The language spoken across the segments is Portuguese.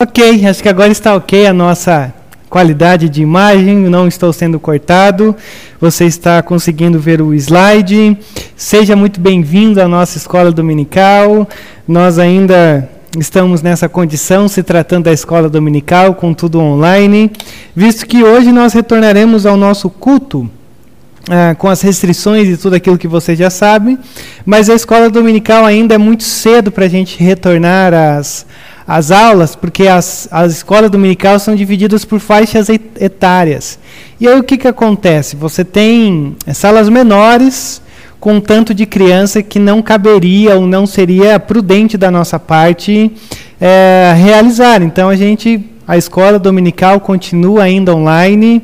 Ok, acho que agora está ok a nossa qualidade de imagem, não estou sendo cortado, você está conseguindo ver o slide. Seja muito bem-vindo à nossa escola dominical. Nós ainda estamos nessa condição, se tratando da escola dominical, com tudo online, visto que hoje nós retornaremos ao nosso culto. Ah, com as restrições e tudo aquilo que você já sabe, mas a escola dominical ainda é muito cedo para a gente retornar às, as aulas, porque as, as escolas dominicais são divididas por faixas etárias. E aí o que, que acontece? Você tem salas menores com tanto de criança que não caberia ou não seria prudente da nossa parte é, realizar. Então a gente, a escola dominical continua ainda online.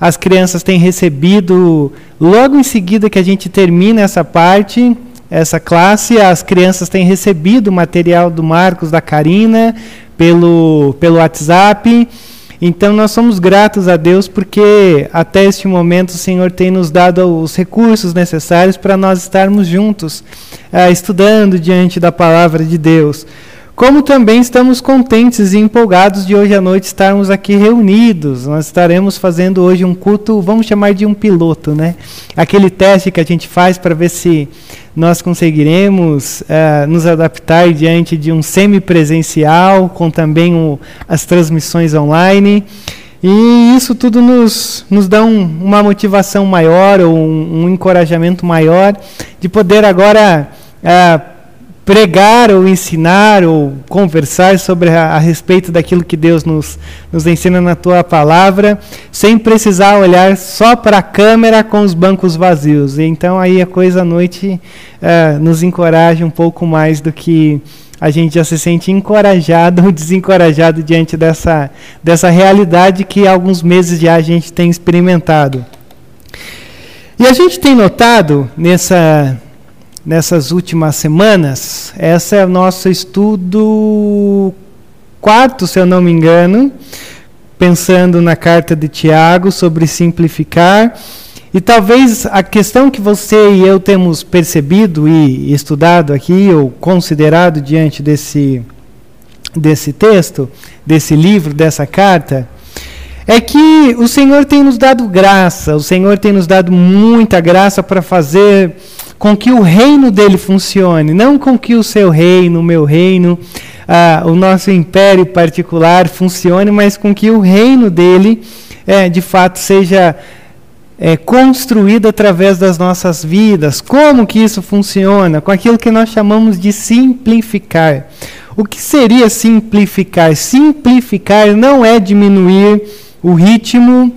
As crianças têm recebido logo em seguida que a gente termina essa parte essa classe, as crianças têm recebido o material do Marcos, da Karina, pelo, pelo WhatsApp. Então nós somos gratos a Deus porque até este momento o Senhor tem nos dado os recursos necessários para nós estarmos juntos, uh, estudando diante da palavra de Deus. Como também estamos contentes e empolgados de hoje à noite estarmos aqui reunidos. Nós estaremos fazendo hoje um culto, vamos chamar de um piloto, né? Aquele teste que a gente faz para ver se nós conseguiremos uh, nos adaptar diante de um semipresencial, com também o, as transmissões online. E isso tudo nos, nos dá um, uma motivação maior, ou um, um, encorajamento maior, de poder agora uh, pregar ou ensinar ou conversar sobre a, a, respeito daquilo que Deus nos, nos ensina na tua palavra, sem precisar olhar só para a câmera com os bancos vazios. E então aí a coisa à noite uh, nos encoraja um pouco mais do que a gente já se sente encorajado ou desencorajado diante dessa, dessa realidade que há alguns meses já a gente tem experimentado. E a gente tem notado nessa nessas últimas semanas. Esse é o nosso estudo quarto, se eu não me engano, pensando na carta de Tiago sobre simplificar. E talvez a questão que você e eu temos percebido e estudado aqui, ou considerado diante desse, desse texto, desse livro, dessa carta, é que o Senhor tem nos dado graça, o Senhor tem nos dado muita graça para fazer com que o reino dele funcione, não com que o seu reino, o meu reino, ah, o nosso império particular funcione, mas com que o reino dele, é, de fato, seja é, construído através das nossas vidas. Como que isso funciona? Com aquilo que nós chamamos de simplificar. O que seria simplificar? Simplificar não é diminuir o ritmo,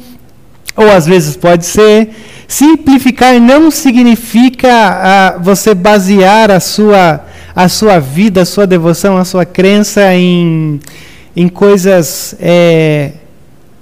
ou às vezes pode ser Simplificar não significa ah, você basear a sua, a sua vida, a sua devoção, a sua crença em, em coisas é,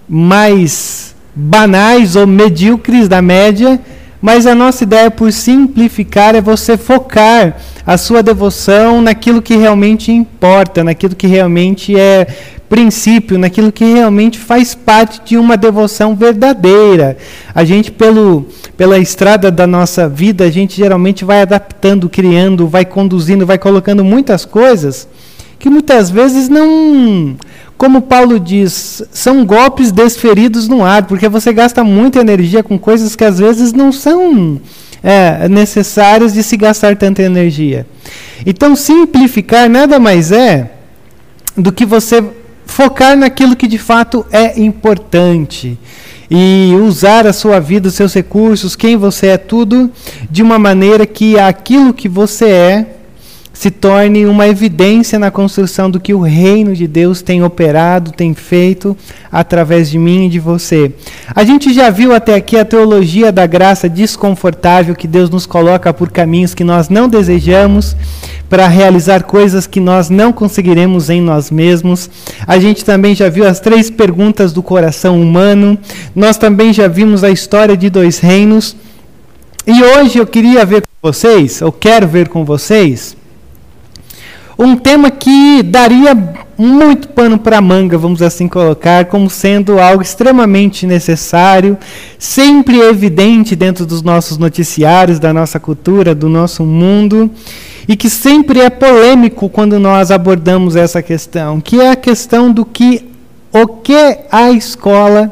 mais banais ou medíocres da média, mas a nossa ideia por simplificar é você focar a sua devoção naquilo que realmente importa, naquilo que realmente é princípio, naquilo que realmente faz parte de uma devoção verdadeira. A gente, pelo, pela estrada da nossa vida, a gente geralmente vai adaptando, criando, vai conduzindo, vai colocando muitas coisas que muitas vezes não. Como Paulo diz, são golpes desferidos no ar, porque você gasta muita energia com coisas que às vezes não são é, necessárias de se gastar tanta energia. Então, simplificar nada mais é do que você focar naquilo que de fato é importante e usar a sua vida, os seus recursos, quem você é, tudo de uma maneira que aquilo que você é se torne uma evidência na construção do que o reino de Deus tem operado, tem feito através de mim e de você. A gente já viu até aqui a teologia da graça desconfortável que Deus nos coloca por caminhos que nós não desejamos para realizar coisas que nós não conseguiremos em nós mesmos. A gente também já viu as três perguntas do coração humano. Nós também já vimos a história de dois reinos. E hoje eu queria ver com vocês, eu quero ver com vocês, um tema que daria muito pano para manga, vamos assim colocar, como sendo algo extremamente necessário, sempre evidente dentro dos nossos noticiários, da nossa cultura, do nosso mundo. e que sempre é polêmico quando nós abordamos essa questão, que é a questão do que o que a escola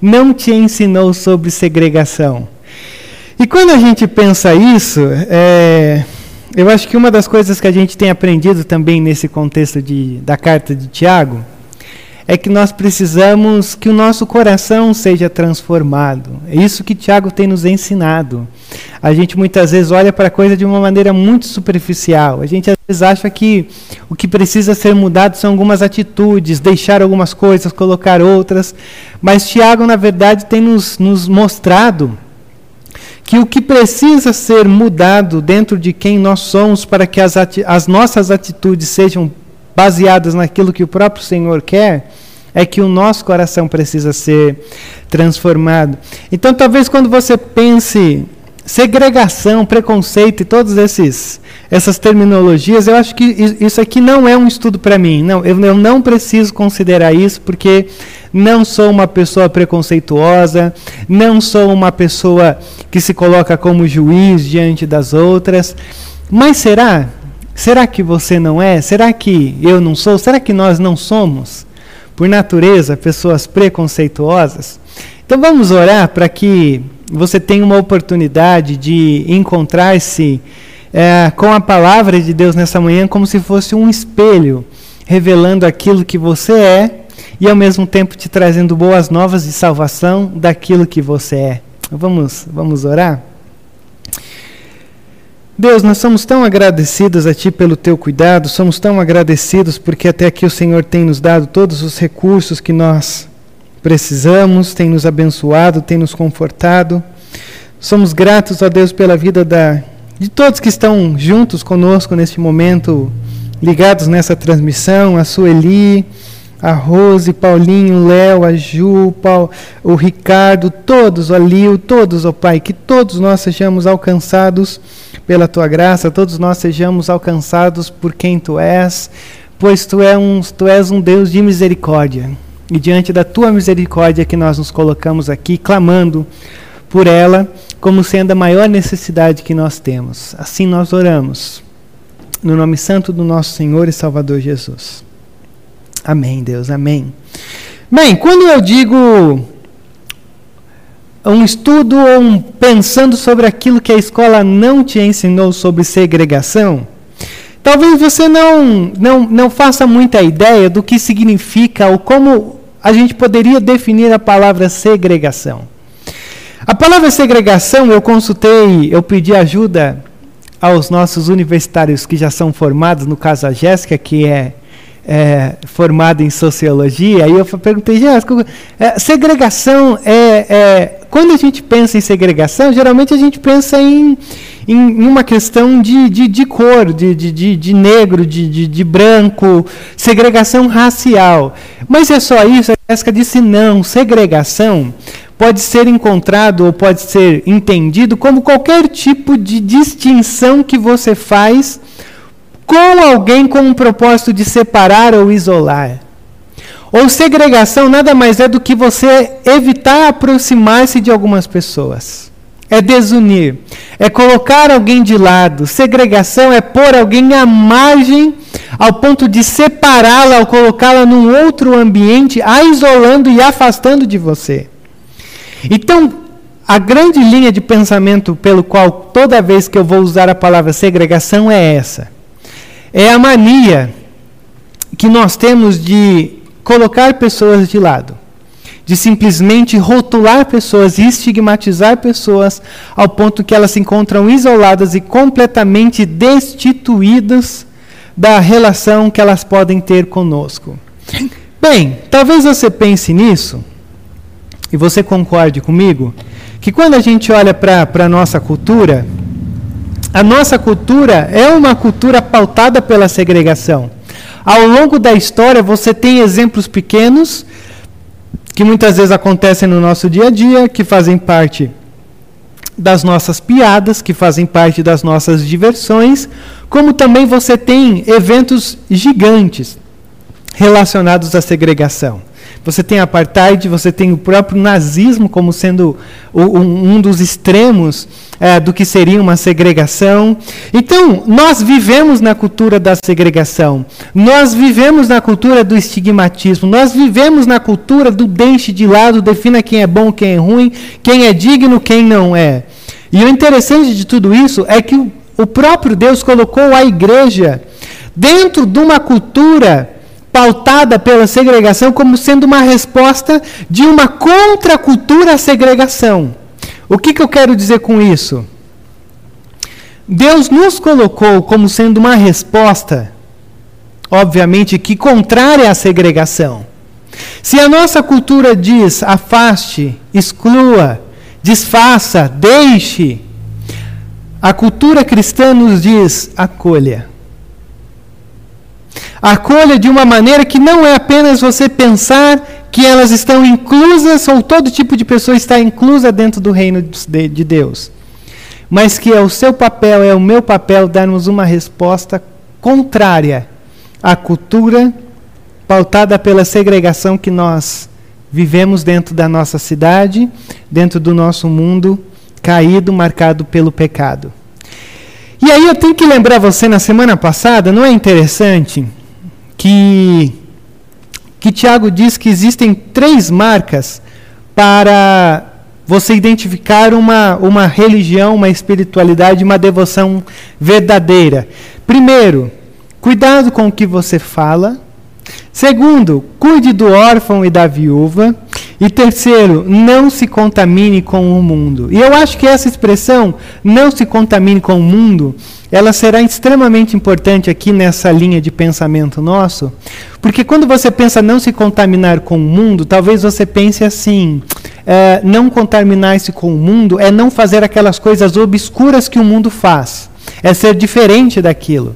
não te ensinou sobre segregação. E quando a gente pensa isso, é, eu acho que uma das coisas que a gente tem aprendido também nesse contexto de, da carta de Tiago é que nós precisamos que o nosso coração seja transformado. É isso que Tiago tem nos ensinado. A gente muitas vezes olha para a coisa de uma maneira muito superficial. A gente às vezes acha que o que precisa ser mudado são algumas atitudes, deixar algumas coisas, colocar outras. Mas Tiago, na verdade, tem nos, nos mostrado que o que precisa ser mudado dentro de quem nós somos para que as, as nossas atitudes sejam baseadas naquilo que o próprio Senhor quer, é que o nosso coração precisa ser transformado. Então, talvez quando você pense segregação, preconceito e todas essas terminologias, eu acho que isso aqui não é um estudo para mim. Não, eu, eu não preciso considerar isso porque não sou uma pessoa preconceituosa, não sou uma pessoa que se coloca como juiz diante das outras. Mas será? Será que você não é? Será que eu não sou? Será que nós não somos, por natureza, pessoas preconceituosas? Então vamos orar para que você tenha uma oportunidade de encontrar-se é, com a palavra de Deus nessa manhã como se fosse um espelho, revelando aquilo que você é e ao mesmo tempo te trazendo boas novas de salvação daquilo que você é. Vamos, vamos orar? Deus, nós somos tão agradecidos a Ti pelo Teu cuidado, somos tão agradecidos porque até aqui o Senhor tem nos dado todos os recursos que nós precisamos, tem nos abençoado, tem nos confortado. Somos gratos a Deus pela vida da, de todos que estão juntos conosco neste momento, ligados nessa transmissão, a Sueli, a Rose, Paulinho, Léo, a Ju, Paul, o Ricardo, todos, o Alio, todos, ó oh Pai, que todos nós sejamos alcançados pela Tua graça, todos nós sejamos alcançados por quem Tu és, pois Tu, é um, tu és um Deus de misericórdia. E diante da tua misericórdia que nós nos colocamos aqui, clamando por ela, como sendo a maior necessidade que nós temos. Assim nós oramos. No nome santo do nosso Senhor e Salvador Jesus. Amém, Deus, amém. Bem, quando eu digo um estudo ou um pensando sobre aquilo que a escola não te ensinou sobre segregação, talvez você não, não, não faça muita ideia do que significa ou como a gente poderia definir a palavra segregação. A palavra segregação, eu consultei, eu pedi ajuda aos nossos universitários que já são formados, no caso a Jéssica, que é, é formada em sociologia, aí eu perguntei, Jéssica, é, segregação é, é. Quando a gente pensa em segregação, geralmente a gente pensa em em, uma questão de, de, de cor, de, de, de, negro, de, de, de branco, segregação racial. Mas é só isso? A Jéssica disse não. Segregação pode ser encontrado ou pode ser entendido como qualquer tipo de distinção que você faz com alguém com um propósito de separar ou isolar. Ou segregação nada mais é do que você evitar aproximar-se de algumas pessoas é desunir, é colocar alguém de lado. Segregação é pôr alguém à margem ao ponto de separá-la, ao colocá-la num outro ambiente, a isolando e afastando de você. Então, a grande linha de pensamento pelo qual toda vez que eu vou usar a palavra segregação é essa. É a mania que nós temos de colocar pessoas de lado de simplesmente rotular pessoas e estigmatizar pessoas ao ponto que elas se encontram isoladas e completamente destituídas da relação que elas podem ter conosco. Bem, talvez você pense nisso, e você concorde comigo, que quando a gente olha para a nossa cultura, a nossa cultura é uma cultura pautada pela segregação. Ao longo da história, você tem exemplos pequenos que muitas vezes acontecem no nosso dia a dia, que fazem parte das nossas piadas, que fazem parte das nossas diversões, como também você tem eventos gigantes relacionados à segregação. Você tem apartheid, você tem o próprio nazismo como sendo um dos extremos é, do que seria uma segregação. Então, nós vivemos na cultura da segregação, nós vivemos na cultura do estigmatismo, nós vivemos na cultura do deixe de lado, defina quem é bom, quem é ruim, quem é digno, quem não é. E o interessante de tudo isso é que o, o próprio Deus colocou a igreja dentro de uma cultura pautada pela segregação como sendo uma resposta de uma contracultura à segregação. O que, que eu quero dizer com isso? Deus nos colocou como sendo uma resposta, obviamente, que contrária à segregação. Se a nossa cultura diz afaste, exclua, desfaça, deixe. A cultura cristã nos diz acolha. Acolha de uma maneira que não é apenas você pensar que elas estão inclusas, ou todo tipo de pessoa está inclusa dentro do reino de Deus, mas que é o seu papel, é o meu papel darmos uma resposta contrária à cultura pautada pela segregação que nós vivemos dentro da nossa cidade, dentro do nosso mundo caído, marcado pelo pecado. E aí eu tenho que lembrar você na semana passada, não é interessante que que Tiago diz que existem três marcas para você identificar uma, uma religião, uma espiritualidade, uma devoção verdadeira. Primeiro, cuidado com o que você fala. Segundo, cuide do órfão e da viúva. E terceiro, não se contamine com o mundo. E eu acho que essa expressão, não se contamine com o mundo, ela será extremamente importante aqui nessa linha de pensamento nosso, porque quando você pensa não se contaminar com o mundo, talvez você pense assim: é, não contaminar-se com o mundo é não fazer aquelas coisas obscuras que o mundo faz, é ser diferente daquilo.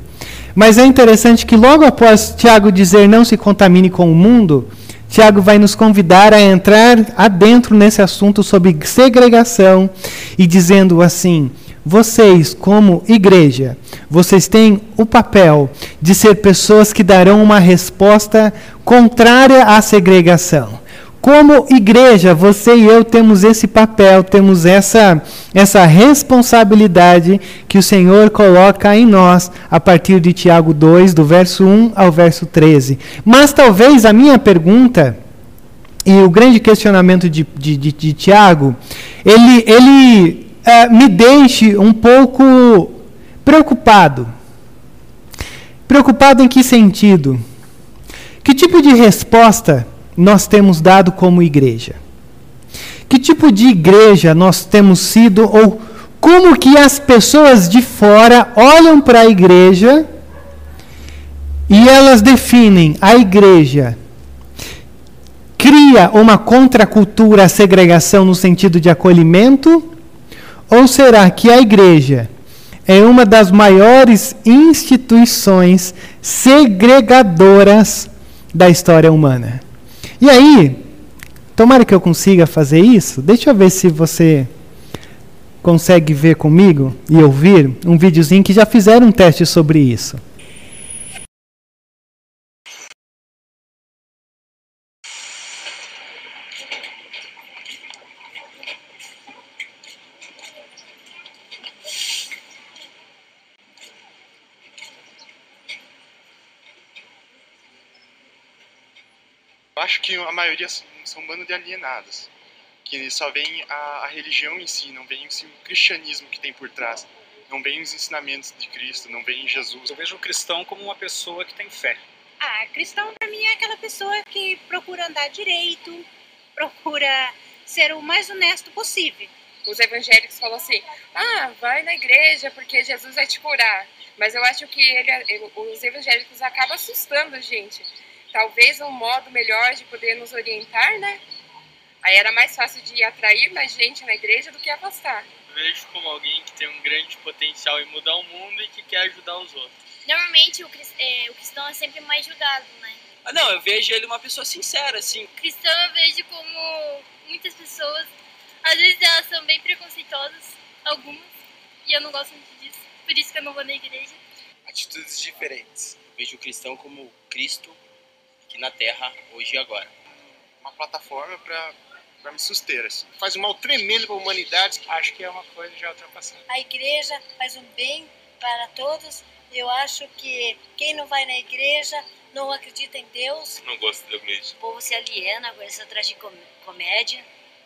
Mas é interessante que logo após Tiago dizer não se contamine com o mundo, Tiago vai nos convidar a entrar adentro nesse assunto sobre segregação e dizendo assim: vocês, como igreja, vocês têm o papel de ser pessoas que darão uma resposta contrária à segregação. Como igreja, você e eu temos esse papel, temos essa, essa responsabilidade que o Senhor coloca em nós a partir de Tiago 2, do verso 1 ao verso 13. Mas talvez a minha pergunta e o grande questionamento de, de, de, de Tiago, ele, ele é, me deixe um pouco preocupado. Preocupado em que sentido? Que tipo de resposta nós temos dado como igreja? Que tipo de igreja nós temos sido ou como que as pessoas de fora olham para a igreja e elas definem a igreja cria uma contracultura à segregação no sentido de acolhimento? Ou será que a igreja é uma das maiores instituições segregadoras da história humana? E aí, tomara que eu consiga fazer isso. Deixa eu ver se você consegue ver comigo e ouvir um videozinho que já fizeram um teste sobre isso. A maioria são um bando de alienados, que só vem a, a religião em si, não vem o cristianismo que tem por trás, não vem os ensinamentos de Cristo, não vem Jesus. Eu vejo o cristão como uma pessoa que tem fé. Ah, cristão para mim é aquela pessoa que procura andar direito, procura ser o mais honesto possível. Os evangélicos falam assim: ah, vai na igreja porque Jesus vai te curar. Mas eu acho que ele, os evangélicos acabam assustando a gente talvez um modo melhor de poder nos orientar, né? Aí era mais fácil de atrair mais gente na igreja do que afastar. Vejo como alguém que tem um grande potencial em mudar o mundo e que quer ajudar os outros. Normalmente o, é, o cristão é sempre mais julgado, né? Ah, não, eu vejo ele uma pessoa sincera, assim. O cristão eu vejo como muitas pessoas, às vezes elas são bem preconceituosas, algumas, e eu não gosto muito disso, por isso que eu não vou na igreja. Atitudes diferentes. Vejo o cristão como Cristo aqui na Terra, hoje e agora. uma plataforma para me suster. Assim. Faz um mal tremendo para a humanidade. Acho que é uma coisa já ultrapassada. A igreja faz um bem para todos. Eu acho que quem não vai na igreja não acredita em Deus. Não gosto da igreja. O povo se aliena com essa tragicomédia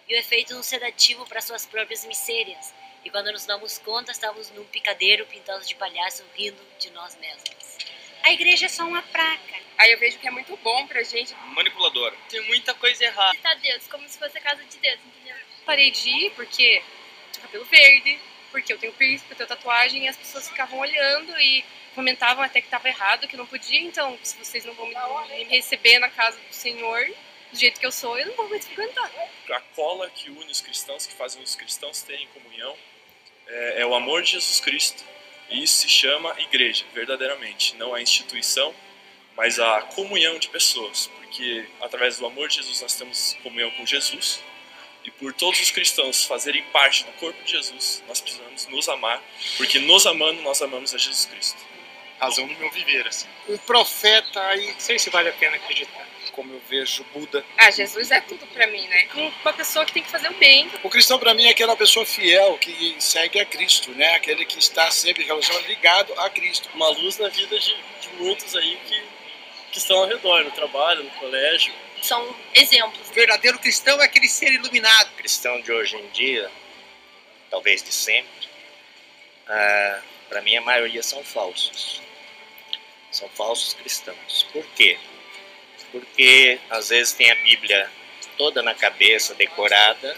e o efeito um sedativo para suas próprias misérias. E quando nos damos conta, estamos num picadeiro pintados de palhaço rindo de nós mesmos. A igreja é só uma praca. Aí eu vejo que é muito bom pra gente. Manipuladora. Tem muita coisa errada. Citar Deus, como se fosse a casa de Deus, entendeu? Parei de ir porque tinha cabelo verde, porque eu tenho piercing, porque eu tenho tatuagem, e as pessoas ficavam olhando e comentavam até que estava errado, que não podia, então se vocês não vão me, me receber na casa do Senhor, do jeito que eu sou, eu não vou mais frequentar. A cola que une os cristãos, que fazem os cristãos terem comunhão, é, é o amor de Jesus Cristo. E isso se chama igreja, verdadeiramente. Não a instituição, mas a comunhão de pessoas. Porque através do amor de Jesus nós temos comunhão com Jesus. E por todos os cristãos fazerem parte do corpo de Jesus, nós precisamos nos amar. Porque nos amando, nós amamos a Jesus Cristo. Razão do meu viver, assim. O profeta aí. Não sei se vale a pena acreditar. Como eu vejo Buda. Ah, Jesus é tudo pra mim, né? Uma pessoa que tem que fazer o bem. O cristão para mim é aquela pessoa fiel que segue a Cristo, né? Aquele que está sempre relacionado, ligado a Cristo. Uma luz na vida de, de muitos aí que, que estão ao redor, no trabalho, no colégio. São exemplos. O verdadeiro cristão é aquele ser iluminado. O cristão de hoje em dia, talvez de sempre, ah, para mim a maioria são falsos. São falsos cristãos. Por quê? Porque às vezes tem a Bíblia toda na cabeça, decorada,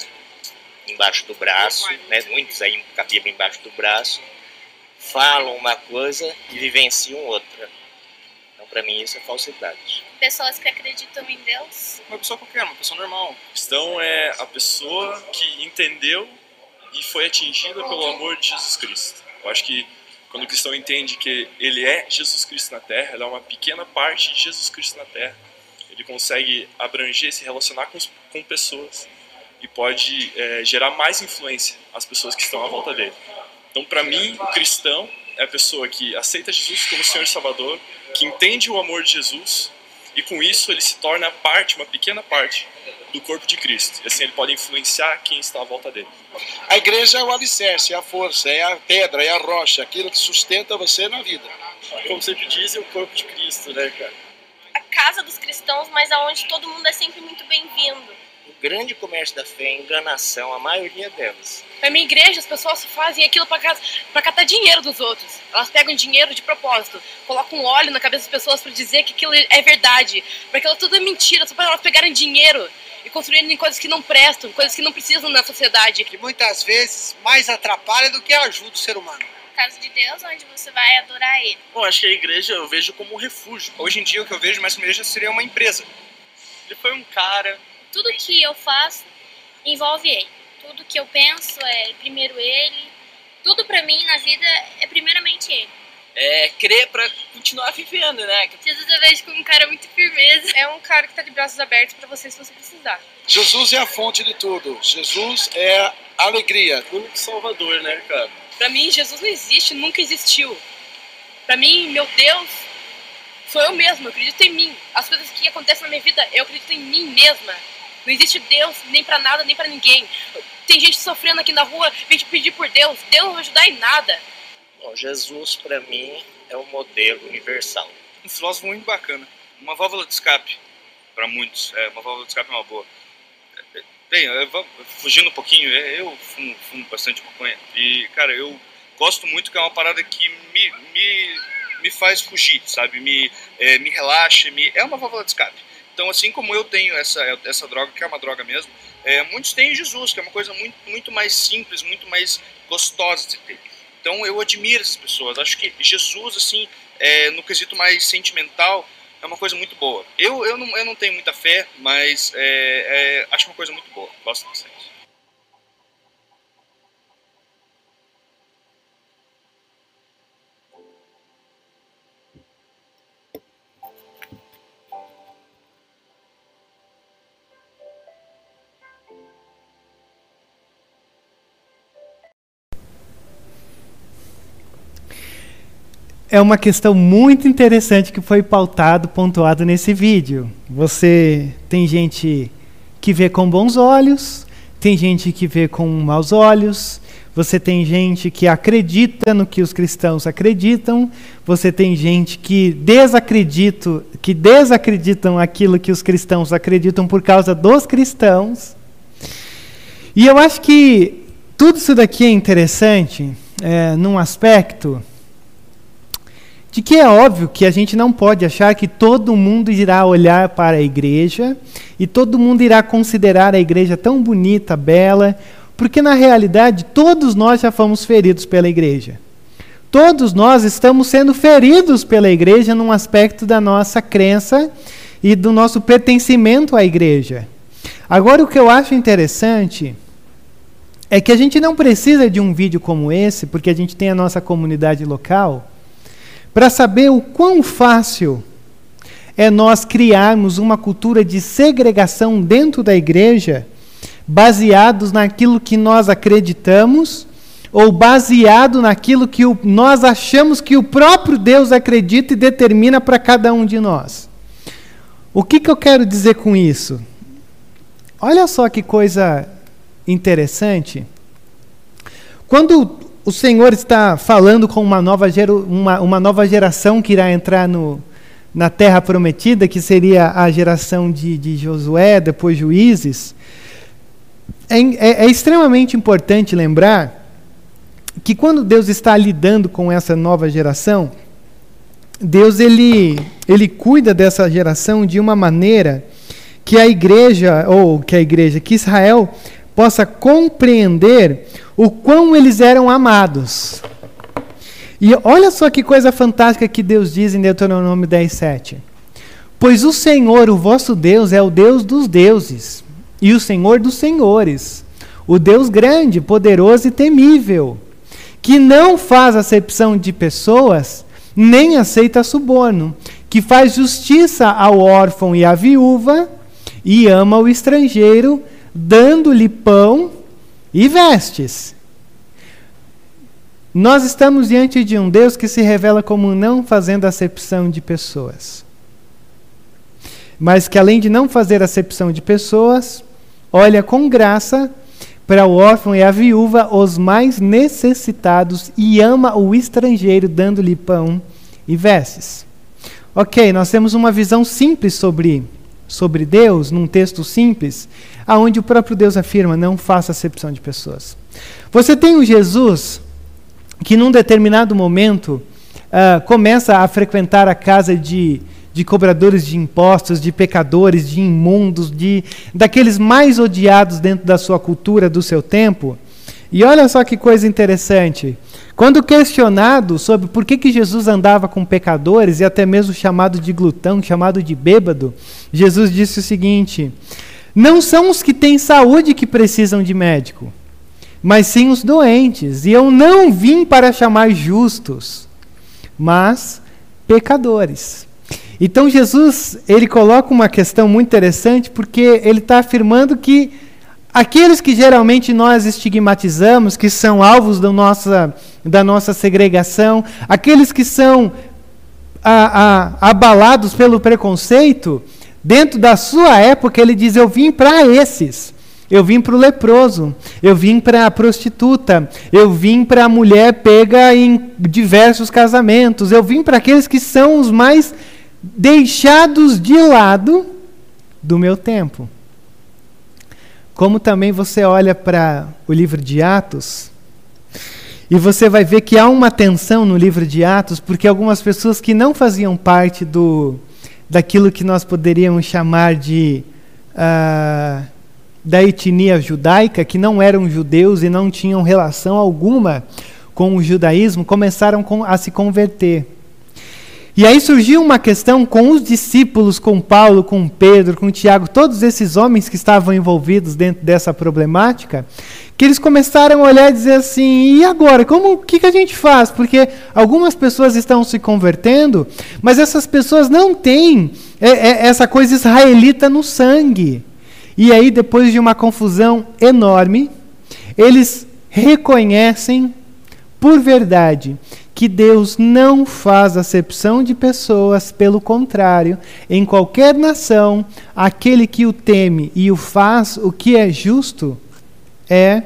embaixo do braço, né? muitos aí com a Bíblia embaixo do braço, falam uma coisa e vivenciam outra. Para mim, isso é falsidade. Pessoas que acreditam em Deus. Uma pessoa qualquer, uma pessoa normal. O cristão é a pessoa que entendeu e foi atingida pelo amor de Jesus Cristo. Eu acho que quando o cristão entende que ele é Jesus Cristo na Terra, ele é uma pequena parte de Jesus Cristo na Terra. Ele consegue abranger, se relacionar com, com pessoas e pode é, gerar mais influência às pessoas que estão à volta dele. Então, para mim, o cristão é a pessoa que aceita Jesus como Senhor e Salvador, que entende o amor de Jesus e com isso ele se torna parte, uma pequena parte do corpo de Cristo. E assim ele pode influenciar quem está à volta dele. A igreja é o alicerce, é a força, é a pedra, é a rocha, aquilo que sustenta você na vida. Como sempre dizem, o corpo de Cristo, né, cara? A casa dos cristãos, mas aonde todo mundo é sempre muito bem-vindo. O grande comércio da fé é a enganação, a maioria delas. Na minha igreja, as pessoas fazem aquilo para catar dinheiro dos outros. Elas pegam dinheiro de propósito, colocam óleo na cabeça das pessoas para dizer que aquilo é verdade, para aquilo tudo é mentira, só para elas pegarem dinheiro e construírem coisas que não prestam, coisas que não precisam na sociedade. Que muitas vezes mais atrapalha do que ajuda o ser humano. Casa de Deus, onde você vai adorar Ele. Bom, acho que a igreja eu vejo como um refúgio. Hoje em dia, o que eu vejo mais como igreja seria uma empresa. Ele foi um cara tudo que eu faço envolve ele. Tudo que eu penso é primeiro ele. Tudo pra mim na vida é primeiramente ele. É crer pra continuar vivendo, né? Jesus eu vejo como um cara muito firmeza. É um cara que tá de braços abertos pra você se você precisar. Jesus é a fonte de tudo. Jesus é a alegria. O único salvador, né, cara? Pra mim, Jesus não existe, nunca existiu. Pra mim, meu Deus sou eu mesmo, eu acredito em mim. As coisas que acontecem na minha vida, eu acredito em mim mesma. Não existe Deus nem para nada, nem para ninguém. Tem gente sofrendo aqui na rua, vem te pedir por Deus. Deus não vai ajudar em nada. Bom, Jesus, para mim, é um modelo universal. Um filósofo muito bacana. Uma válvula de escape, para muitos. É, uma válvula de escape é uma boa. Bem, fugindo um pouquinho, eu fumo, fumo bastante maconha. E, cara, eu gosto muito que é uma parada que me, me, me faz fugir, sabe? Me, é, me relaxa, me... é uma válvula de escape. Então, assim como eu tenho essa, essa droga, que é uma droga mesmo, é, muitos têm Jesus, que é uma coisa muito, muito mais simples, muito mais gostosa de ter. Então, eu admiro essas pessoas. Acho que Jesus, assim, é, no quesito mais sentimental, é uma coisa muito boa. Eu, eu, não, eu não tenho muita fé, mas é, é, acho uma coisa muito boa. Gosto bastante. É uma questão muito interessante que foi pautado, pontuado nesse vídeo. Você tem gente que vê com bons olhos, tem gente que vê com maus olhos, você tem gente que acredita no que os cristãos acreditam, você tem gente que desacredita, que desacreditam aquilo que os cristãos acreditam por causa dos cristãos. E eu acho que tudo isso daqui é interessante é, num aspecto de que é óbvio que a gente não pode achar que todo mundo irá olhar para a igreja e todo mundo irá considerar a igreja tão bonita, bela, porque na realidade todos nós já fomos feridos pela igreja. Todos nós estamos sendo feridos pela igreja num aspecto da nossa crença e do nosso pertencimento à igreja. Agora, o que eu acho interessante é que a gente não precisa de um vídeo como esse, porque a gente tem a nossa comunidade local para saber o quão fácil é nós criarmos uma cultura de segregação dentro da igreja, baseados naquilo que nós acreditamos ou baseado naquilo que o, nós achamos que o próprio Deus acredita e determina para cada um de nós. O que, que eu quero dizer com isso? Olha só que coisa interessante. Quando o Senhor está falando com uma nova, uma, uma nova geração que irá entrar no, na terra prometida, que seria a geração de, de Josué, depois juízes. É, é, é, extremamente importante lembrar que quando Deus está lidando com essa nova geração, Deus ele, ele cuida dessa geração de uma maneira que a igreja, ou que a igreja, que Israel possa compreender o quão eles eram amados. E olha só que coisa fantástica que Deus diz em Deuteronômio 10, 7. Pois o Senhor, o vosso Deus, é o Deus dos deuses e o Senhor dos senhores, o Deus grande, poderoso e temível, que não faz acepção de pessoas, nem aceita suborno, que faz justiça ao órfão e à viúva, e ama o estrangeiro, dando-lhe pão e vestes. Nós estamos diante de um Deus que se revela como não fazendo acepção de pessoas. Mas que além de não fazer acepção de pessoas, olha com graça para o órfão e a viúva, os mais necessitados, e ama o estrangeiro, dando-lhe pão e vestes. Ok, nós temos uma visão simples sobre, sobre Deus, num texto simples, aonde o próprio Deus afirma: não faça acepção de pessoas. Você tem o Jesus que, num determinado momento, uh, começa a frequentar a casa de, de cobradores de impostos, de pecadores, de imundos, de daqueles mais odiados dentro da sua cultura, do seu tempo. E olha só que coisa interessante. Quando questionado sobre por que, que Jesus andava com pecadores e até mesmo chamado de glutão, chamado de bêbado, Jesus disse o seguinte: não são os que têm saúde que precisam de médico, mas sim os doentes. E eu não vim para chamar justos, mas pecadores. Então Jesus ele coloca uma questão muito interessante porque ele está afirmando que aqueles que geralmente nós estigmatizamos, que são alvos da nossa, da nossa segregação, aqueles que são a, a, abalados pelo preconceito, Dentro da sua época, ele diz: Eu vim para esses. Eu vim para o leproso, eu vim para a prostituta, eu vim para a mulher pega em diversos casamentos, eu vim para aqueles que são os mais deixados de lado do meu tempo. Como também você olha para o livro de Atos, e você vai ver que há uma tensão no livro de Atos, porque algumas pessoas que não faziam parte do, daquilo que nós poderíamos chamar de uh, da etnia judaica, que não eram judeus e não tinham relação alguma com o judaísmo, começaram a se converter. E aí surgiu uma questão com os discípulos, com Paulo, com Pedro, com Tiago, todos esses homens que estavam envolvidos dentro dessa problemática, que eles começaram a olhar e dizer assim: e agora? Como que, que a gente faz? Porque algumas pessoas estão se convertendo, mas essas pessoas não têm é, é, essa coisa israelita no sangue. E aí, depois de uma confusão enorme, eles reconhecem por verdade que Deus não faz acepção de pessoas, pelo contrário, em qualquer nação, aquele que o teme e o faz o que é justo é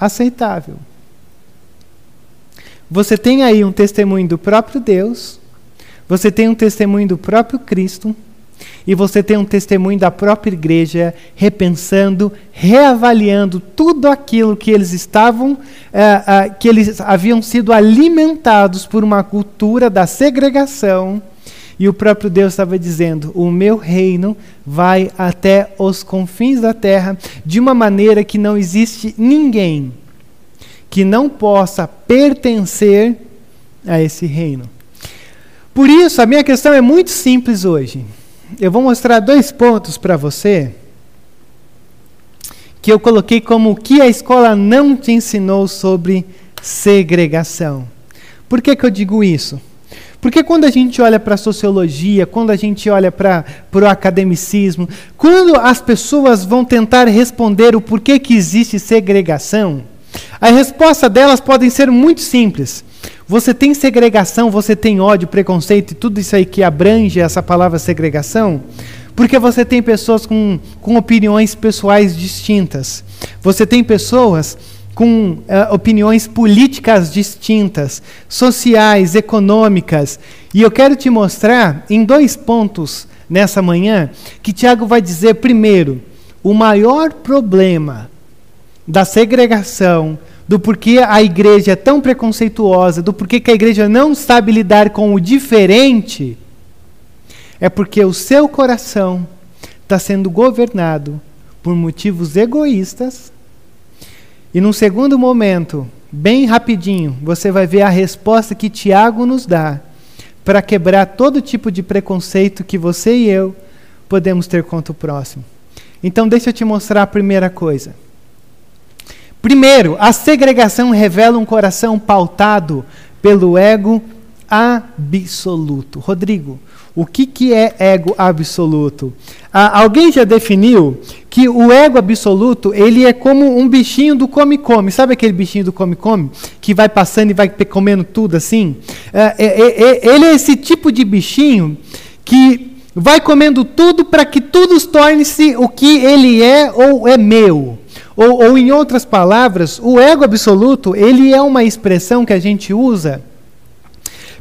aceitável. Você tem aí um testemunho do próprio Deus, você tem um testemunho do próprio Cristo, e você tem um testemunho da própria igreja repensando, reavaliando tudo aquilo que eles estavam, eh, eh, que eles haviam sido alimentados por uma cultura da segregação. E o próprio Deus estava dizendo: O meu reino vai até os confins da terra, de uma maneira que não existe ninguém que não possa pertencer a esse reino. Por isso, a minha questão é muito simples hoje eu vou mostrar dois pontos para você que eu coloquei como o que a escola não te ensinou sobre segregação. Por que, que eu digo isso? Porque quando a gente olha para a sociologia, quando a gente olha para o academicismo, quando as pessoas vão tentar responder o porquê que existe segregação, a resposta delas podem ser muito simples. Você tem segregação, você tem ódio, preconceito e tudo isso aí que abrange essa palavra segregação, porque você tem pessoas com, com opiniões pessoais distintas. Você tem pessoas com uh, opiniões políticas distintas, sociais, econômicas. E eu quero te mostrar em dois pontos nessa manhã que Tiago vai dizer primeiro, o maior problema da segregação, do porquê a igreja é tão preconceituosa, do porquê que a igreja não sabe lidar com o diferente, é porque o seu coração está sendo governado por motivos egoístas. E num segundo momento, bem rapidinho, você vai ver a resposta que Tiago nos dá para quebrar todo tipo de preconceito que você e eu podemos ter contra o próximo. Então, deixa eu te mostrar a primeira coisa. Primeiro, a segregação revela um coração pautado pelo ego absoluto. Rodrigo, o que, que é ego absoluto? Ah, alguém já definiu que o ego absoluto ele é como um bichinho do come-come. Sabe aquele bichinho do come-come que vai passando e vai comendo tudo assim? Ah, é, é, é, ele é esse tipo de bichinho que vai comendo tudo para que tudo torne-se o que ele é ou é meu. Ou, ou, em outras palavras, o ego absoluto ele é uma expressão que a gente usa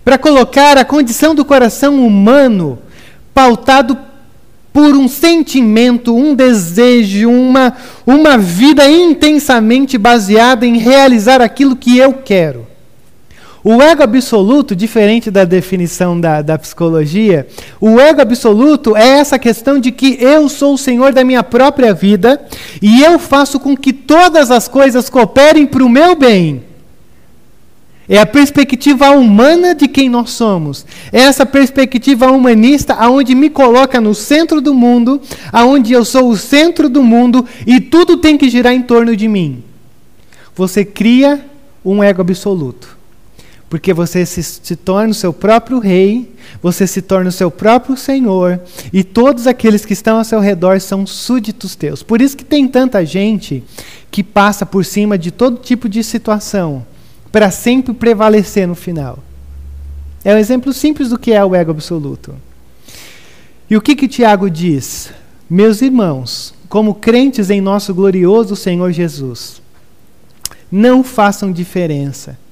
para colocar a condição do coração humano pautado por um sentimento, um desejo, uma, uma vida intensamente baseada em realizar aquilo que eu quero. O ego absoluto, diferente da definição da, da psicologia, o ego absoluto é essa questão de que eu sou o senhor da minha própria vida e eu faço com que todas as coisas cooperem para o meu bem. É a perspectiva humana de quem nós somos. É essa perspectiva humanista aonde me coloca no centro do mundo, aonde eu sou o centro do mundo e tudo tem que girar em torno de mim. Você cria um ego absoluto porque você se, se, torna o seu próprio rei, você se torna o seu próprio senhor, e todos aqueles que estão ao seu redor são súditos teus. Por isso que tem tanta gente que passa por cima de todo tipo de situação, para sempre prevalecer no final. É um exemplo simples do que é o ego absoluto. E o que que Tiago diz? Meus irmãos, como crentes em nosso glorioso Senhor Jesus, não façam diferença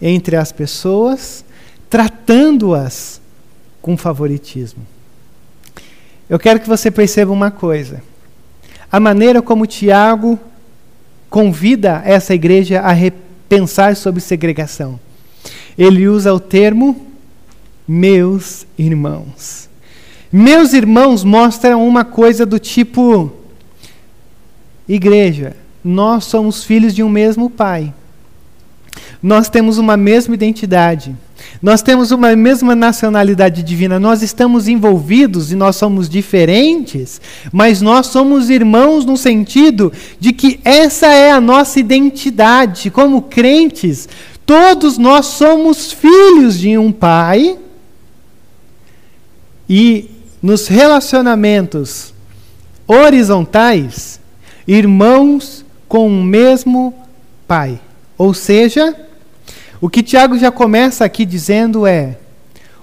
entre as pessoas, tratando-as com favoritismo. Eu quero que você perceba uma coisa. A maneira como Tiago convida essa igreja a repensar sobre segregação. Ele usa o termo meus irmãos. Meus irmãos mostram uma coisa do tipo: igreja, nós somos filhos de um mesmo pai nós temos uma mesma identidade. Nós temos uma mesma nacionalidade divina, nós estamos envolvidos e nós somos diferentes, mas nós somos irmãos no sentido de que essa é a nossa identidade. Como crentes, todos nós somos filhos de um pai e nos relacionamentos horizontais, irmãos com o mesmo pai. Ou seja, O que Tiago já começa aqui dizendo é: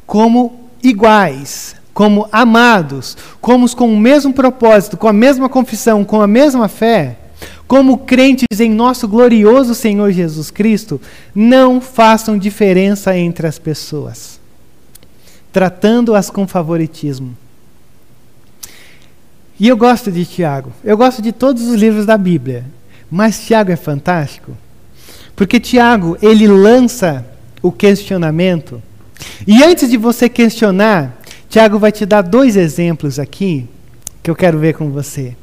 como iguais, como amados, como com o mesmo propósito, com a mesma confissão, com a mesma fé, como crentes em nosso glorioso Senhor Jesus Cristo, não façam diferença entre as pessoas, tratando-as com favoritismo. E eu gosto de Tiago, eu gosto de todos os livros da Bíblia, mas Tiago é fantástico, porque Tiago, ele lança o questionamento, e antes de você questionar, Tiago vai te dar dois exemplos aqui que eu quero ver com você.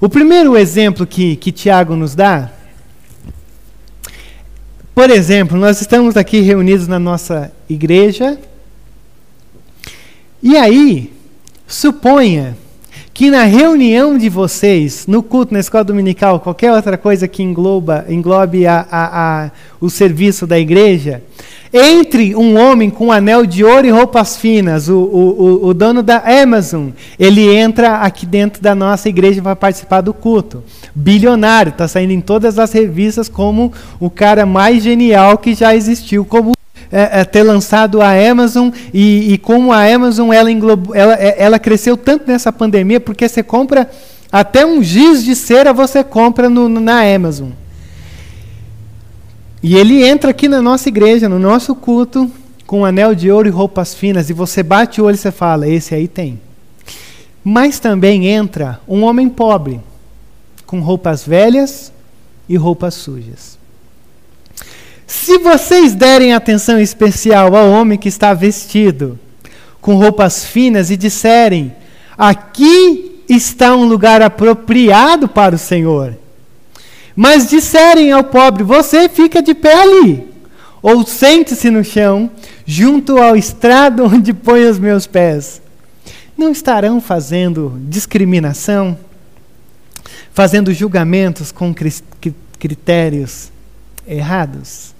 O primeiro exemplo que, que Tiago nos dá, por exemplo, nós estamos aqui reunidos na nossa igreja, e aí, suponha que na reunião de vocês, no culto, na escola dominical, qualquer outra coisa que engloba, englobe a, a, a, o serviço da igreja, entre um homem com anel de ouro e roupas finas, o, o, o dono da Amazon, ele entra aqui dentro da nossa igreja para participar do culto. Bilionário, está saindo em todas as revistas como o cara mais genial que já existiu, como é, é, ter lançado a Amazon e, e como a Amazon ela, englobou, ela, é, ela cresceu tanto nessa pandemia porque você compra até um giz de cera você compra no, na Amazon. E ele entra aqui na nossa igreja, no nosso culto, com um anel de ouro e roupas finas, e você bate o olho e você fala: esse aí tem. Mas também entra um homem pobre, com roupas velhas e roupas sujas. Se vocês derem atenção especial ao homem que está vestido com roupas finas e disserem: aqui está um lugar apropriado para o Senhor, mas disserem ao pobre: Você fica de pé ali, ou sente-se no chão, junto ao estrado onde põe os meus pés. Não estarão fazendo discriminação, fazendo julgamentos com critérios errados?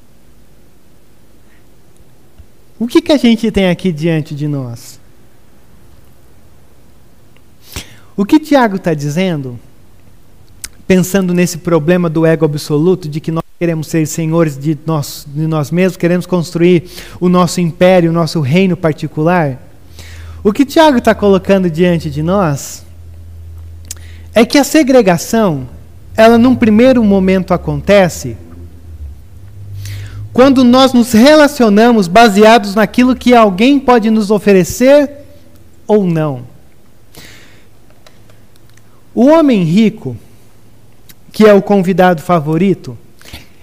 O que, que a gente tem aqui diante de nós? O que Tiago está dizendo pensando nesse problema do ego absoluto, de que nós queremos ser senhores de nós, de nós mesmos, queremos construir o nosso império, o nosso reino particular, o que Tiago está colocando diante de nós é que a segregação, ela num primeiro momento acontece quando nós nos relacionamos baseados naquilo que alguém pode nos oferecer ou não. O homem rico, que é o convidado favorito,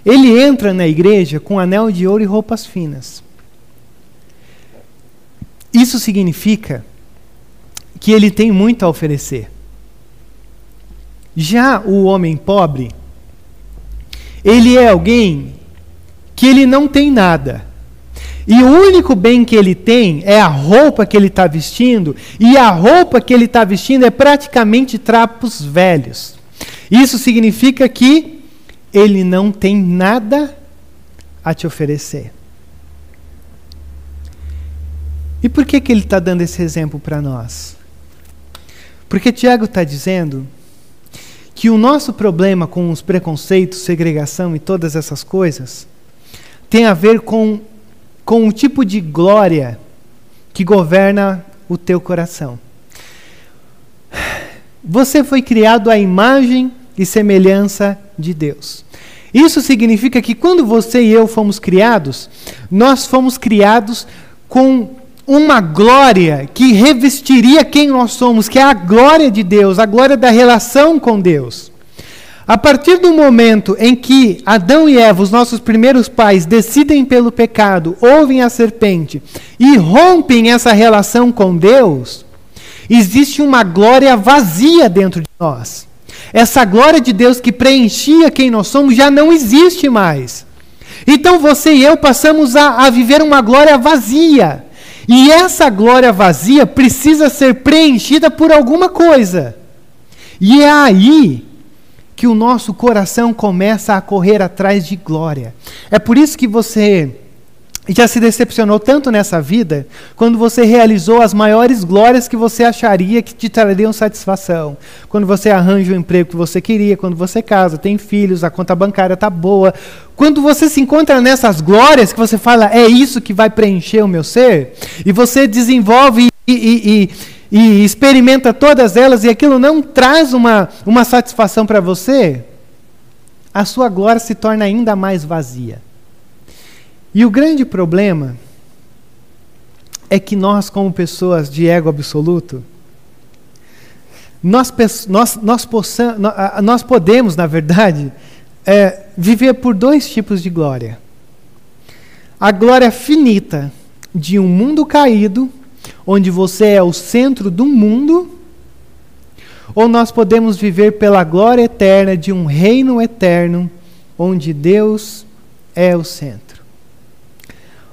ele entra na igreja com anel de ouro e roupas finas. Isso significa que ele tem muito a oferecer. Já o homem pobre, ele é alguém que ele não tem nada. E o único bem que ele tem é a roupa que ele está vestindo, e a roupa que ele está vestindo é praticamente trapos velhos. Isso significa que ele não tem nada a te oferecer. E por que, que ele está dando esse exemplo para nós? Porque Tiago está dizendo que o nosso problema com os preconceitos, segregação e todas essas coisas tem a ver com, com o tipo de glória que governa o teu coração. Você foi criado à imagem e semelhança de Deus. Isso significa que quando você e eu fomos criados, nós fomos criados com uma glória que revestiria quem nós somos, que é a glória de Deus, a glória da relação com Deus. A partir do momento em que Adão e Eva, os nossos primeiros pais, decidem pelo pecado, ouvem a serpente e rompem essa relação com Deus, existe uma glória vazia dentro de nós. Essa glória de Deus que preenchia quem nós somos já não existe mais. Então você e eu passamos a, a viver uma glória vazia. E essa glória vazia precisa ser preenchida por alguma coisa. E é aí que o nosso coração começa a correr atrás de glória. É por isso que você já se decepcionou tanto nessa vida, quando você realizou as maiores glórias que você acharia que te trariam satisfação. Quando você arranja o emprego que você queria, quando você casa, tem filhos, a conta bancária está boa. Quando você se encontra nessas glórias que você fala, é isso que vai preencher o meu ser, e você desenvolve e, e, e, e experimenta todas elas, e aquilo não traz uma, uma satisfação para você, a sua glória se torna ainda mais vazia. E o grande problema é que nós, como pessoas de ego absoluto, nós, nós, nós, possam, nós podemos, na verdade, é, viver por dois tipos de glória. A glória finita de um mundo caído, onde você é o centro do mundo, ou nós podemos viver pela glória eterna de um reino eterno, onde Deus é o centro.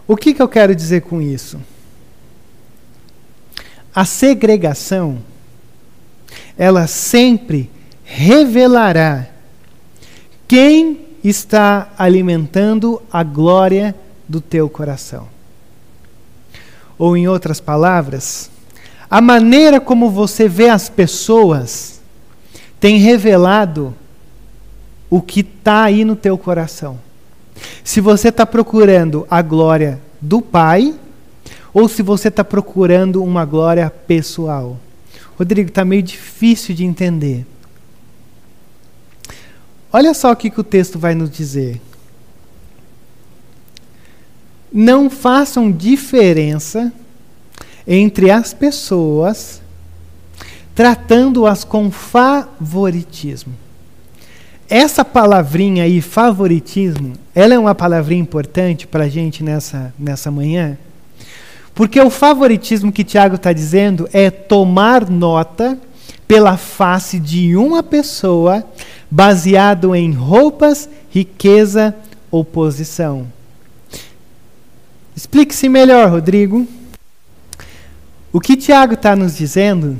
O que, que eu quero dizer com isso? A segregação, ela sempre revelará quem está alimentando a glória do teu coração. Ou, em outras palavras, a maneira como você vê as pessoas tem revelado o que está aí no teu coração. Se você está procurando a glória do Pai ou se você está procurando uma glória pessoal. Rodrigo, está meio difícil de entender. Olha só o que, que o texto vai nos dizer. Não façam diferença entre as pessoas, tratando-as com favoritismo. Essa palavrinha aí, favoritismo, ela é uma palavrinha importante para a gente nessa, nessa manhã, porque o favoritismo que Tiago está dizendo é tomar nota pela face de uma pessoa baseado em roupas, riqueza ou posição. Explique-se melhor, Rodrigo. O que Tiago está nos dizendo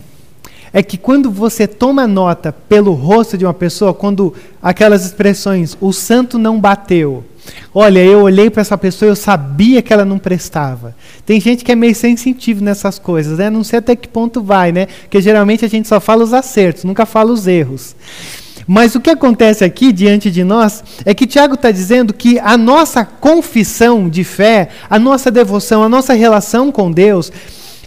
é que quando você toma nota pelo rosto de uma pessoa, quando aquelas expressões, o santo não bateu. Olha, eu olhei para essa pessoa e eu sabia que ela não prestava. Tem gente que é meio sensitivo nessas coisas, né? Não sei até que ponto vai, né? Porque geralmente a gente só fala os acertos, nunca fala os erros. Mas o que acontece aqui diante de nós é que Tiago está dizendo que a nossa confissão de fé, a nossa devoção, a nossa relação com Deus,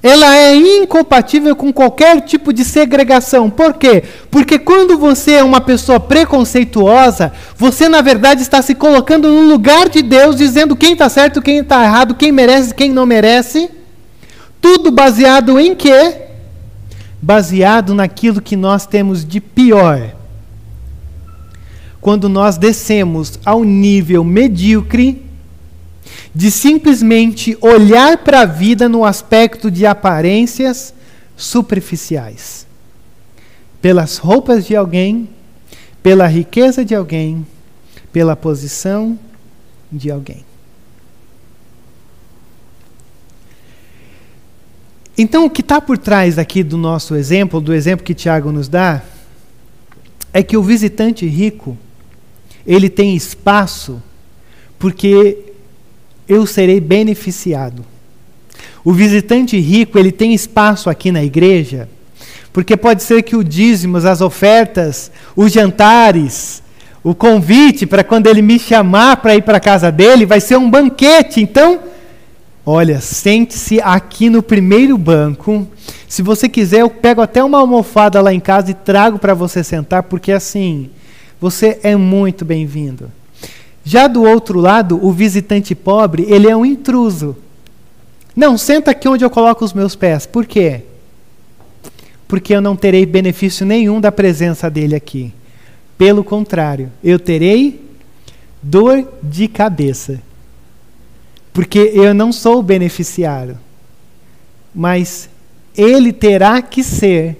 ela é incompatível com qualquer tipo de segregação. Por quê? Porque quando você é uma pessoa preconceituosa, você na verdade está se colocando no lugar de Deus, dizendo quem está certo, quem está errado, quem merece, quem não merece. Tudo baseado em quê? Baseado naquilo que nós temos de pior. Quando nós descemos ao nível medíocre de simplesmente olhar para a vida no aspecto de aparências superficiais. Pelas roupas de alguém, pela riqueza de alguém, pela posição de alguém. Então, o que está por trás aqui do nosso exemplo, do exemplo que Tiago nos dá, é que o visitante rico, ele tem espaço porque eu serei beneficiado. O visitante rico, ele tem espaço aqui na igreja, porque pode ser que o dízimos, as ofertas, os jantares, o convite para quando ele me chamar para ir para a casa dele, vai ser um banquete. Então, olha, sente-se aqui no primeiro banco. Se você quiser, eu pego até uma almofada lá em casa e trago para você sentar, porque assim, você é muito bem-vindo. Já do outro lado, o visitante pobre, ele é um intruso. Não, senta aqui onde eu coloco os meus pés. Por quê? Porque eu não terei benefício nenhum da presença dele aqui. Pelo contrário, eu terei dor de cabeça. Porque eu não sou o beneficiário. Mas ele terá que ser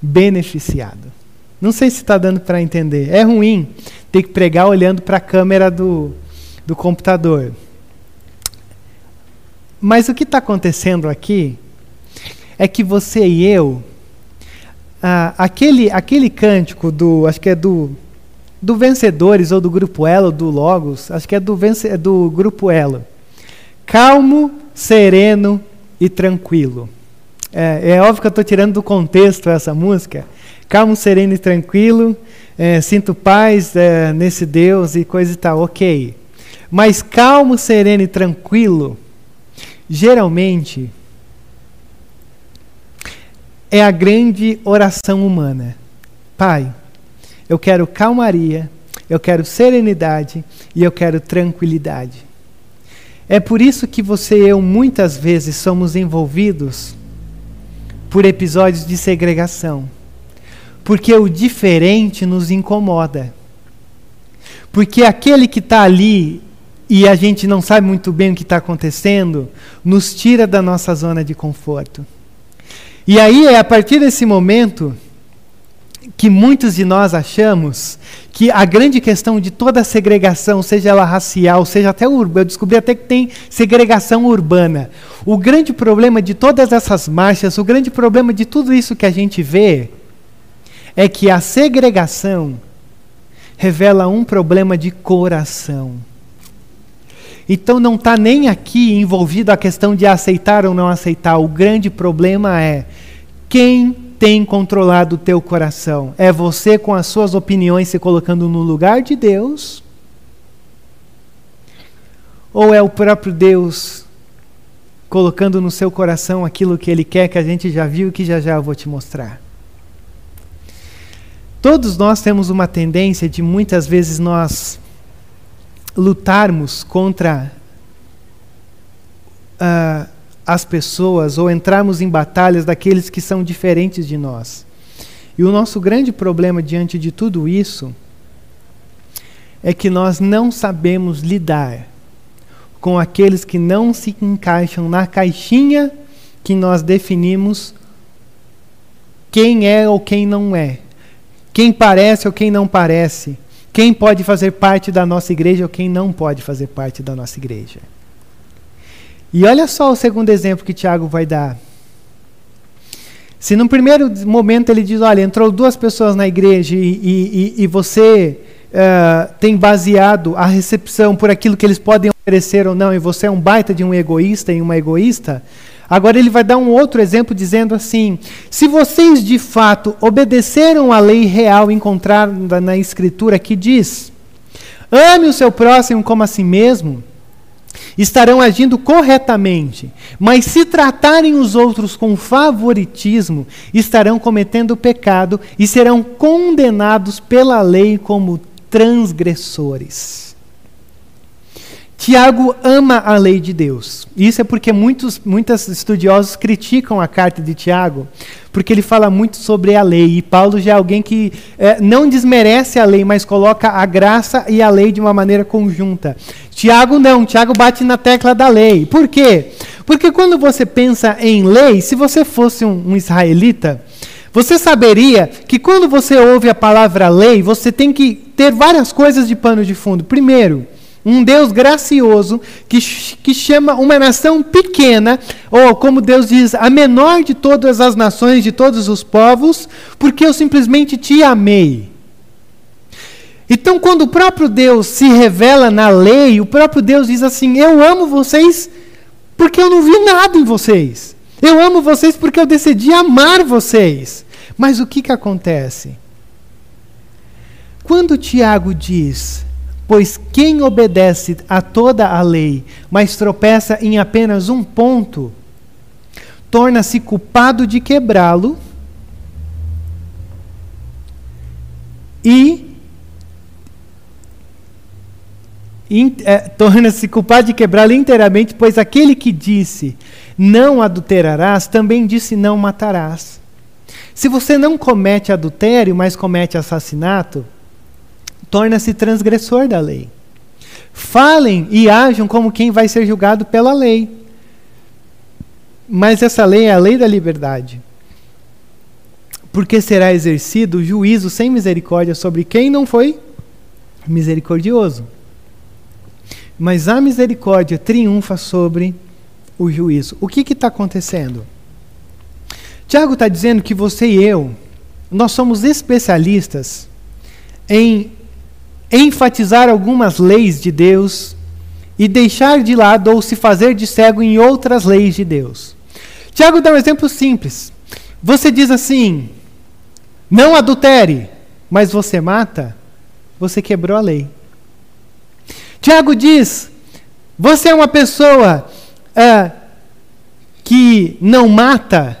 beneficiado. Não sei se está dando para entender. É ruim ter que pregar olhando para a câmera do, do computador. Mas o que está acontecendo aqui é que você e eu, ah, aquele, aquele cântico do, acho que é do, do Vencedores ou do Grupo Elo, do Logos, acho que é do, vence, é do Grupo Elo, calmo, sereno e tranquilo. É, é óbvio que eu estou tirando do contexto essa música. Calmo, sereno e tranquilo, é, sinto paz é, nesse Deus e coisa e tal, ok. Mas calmo, sereno e tranquilo, geralmente, é a grande oração humana. Pai, eu quero calmaria, eu quero serenidade e eu quero tranquilidade. É por isso que você e eu muitas vezes somos envolvidos por episódios de segregação. Porque o diferente nos incomoda. Porque aquele que está ali e a gente não sabe muito bem o que está acontecendo, nos tira da nossa zona de conforto. E aí é a partir desse momento que muitos de nós achamos que a grande questão de toda a segregação, seja ela racial, seja até urbana, eu descobri até que tem segregação urbana. O grande problema de todas essas marchas, o grande problema de tudo isso que a gente vê, é que a segregação revela um problema de coração. Então não está nem aqui envolvido a questão de aceitar ou não aceitar. O grande problema é quem tem controlado o teu coração? É você com as suas opiniões se colocando no lugar de Deus? Ou é o próprio Deus colocando no seu coração aquilo que ele quer que a gente já viu e que já já eu vou te mostrar? Todos nós temos uma tendência de muitas vezes nós lutarmos contra uh, as pessoas ou entrarmos em batalhas daqueles que são diferentes de nós. E o nosso grande problema diante de tudo isso é que nós não sabemos lidar com aqueles que não se encaixam na caixinha que nós definimos quem é ou quem não é, quem parece ou quem não parece quem pode fazer parte da nossa igreja ou quem não pode fazer parte da nossa igreja. E olha só o segundo exemplo que Tiago vai dar. Se no primeiro momento ele diz, olha, entrou duas pessoas na igreja e, e, e você uh, tem baseado a recepção por aquilo que eles podem oferecer ou não, e você é um baita de um egoísta e uma egoísta, Agora ele vai dar um outro exemplo dizendo assim: se vocês de fato obedeceram à lei real encontrada na Escritura que diz: ame o seu próximo como a si mesmo, estarão agindo corretamente, mas se tratarem os outros com favoritismo, estarão cometendo pecado e serão condenados pela lei como transgressores. Tiago ama a lei de Deus. Isso é porque muitos, muitos estudiosos criticam a carta de Tiago, porque ele fala muito sobre a lei. E Paulo já é alguém que é, não desmerece a lei, mas coloca a graça e a lei de uma maneira conjunta. Tiago não, Tiago bate na tecla da lei. Por quê? Porque quando você pensa em lei, se você fosse um, um israelita, você saberia que quando você ouve a palavra lei, você tem que ter várias coisas de pano de fundo. Primeiro, um Deus gracioso que, que chama uma nação pequena, ou como Deus diz, a menor de todas as nações, de todos os povos, porque eu simplesmente te amei. Então, quando o próprio Deus se revela na lei, o próprio Deus diz assim: Eu amo vocês porque eu não vi nada em vocês. Eu amo vocês porque eu decidi amar vocês. Mas o que, que acontece? Quando Tiago diz Pois quem obedece a toda a lei, mas tropeça em apenas um ponto, torna-se culpado de quebrá-lo e é, torna-se culpado de quebrá-lo inteiramente, pois aquele que disse não adulterarás também disse não matarás. Se você não comete adultério, mas comete assassinato, torna-se transgressor da lei. Falem e ajam como quem vai ser julgado pela lei. Mas essa lei é a lei da liberdade. Porque será exercido o juízo sem misericórdia sobre quem não foi misericordioso. Mas a misericórdia triunfa sobre o juízo. O que está acontecendo? Tiago está dizendo que você e eu, nós somos especialistas em enfatizar algumas leis de Deus e deixar de lado ou se fazer de cego em outras leis de Deus. Tiago dá um exemplo simples. Você diz assim: não adultere, mas você mata, você quebrou a lei. Tiago diz: você é uma pessoa é, que não mata,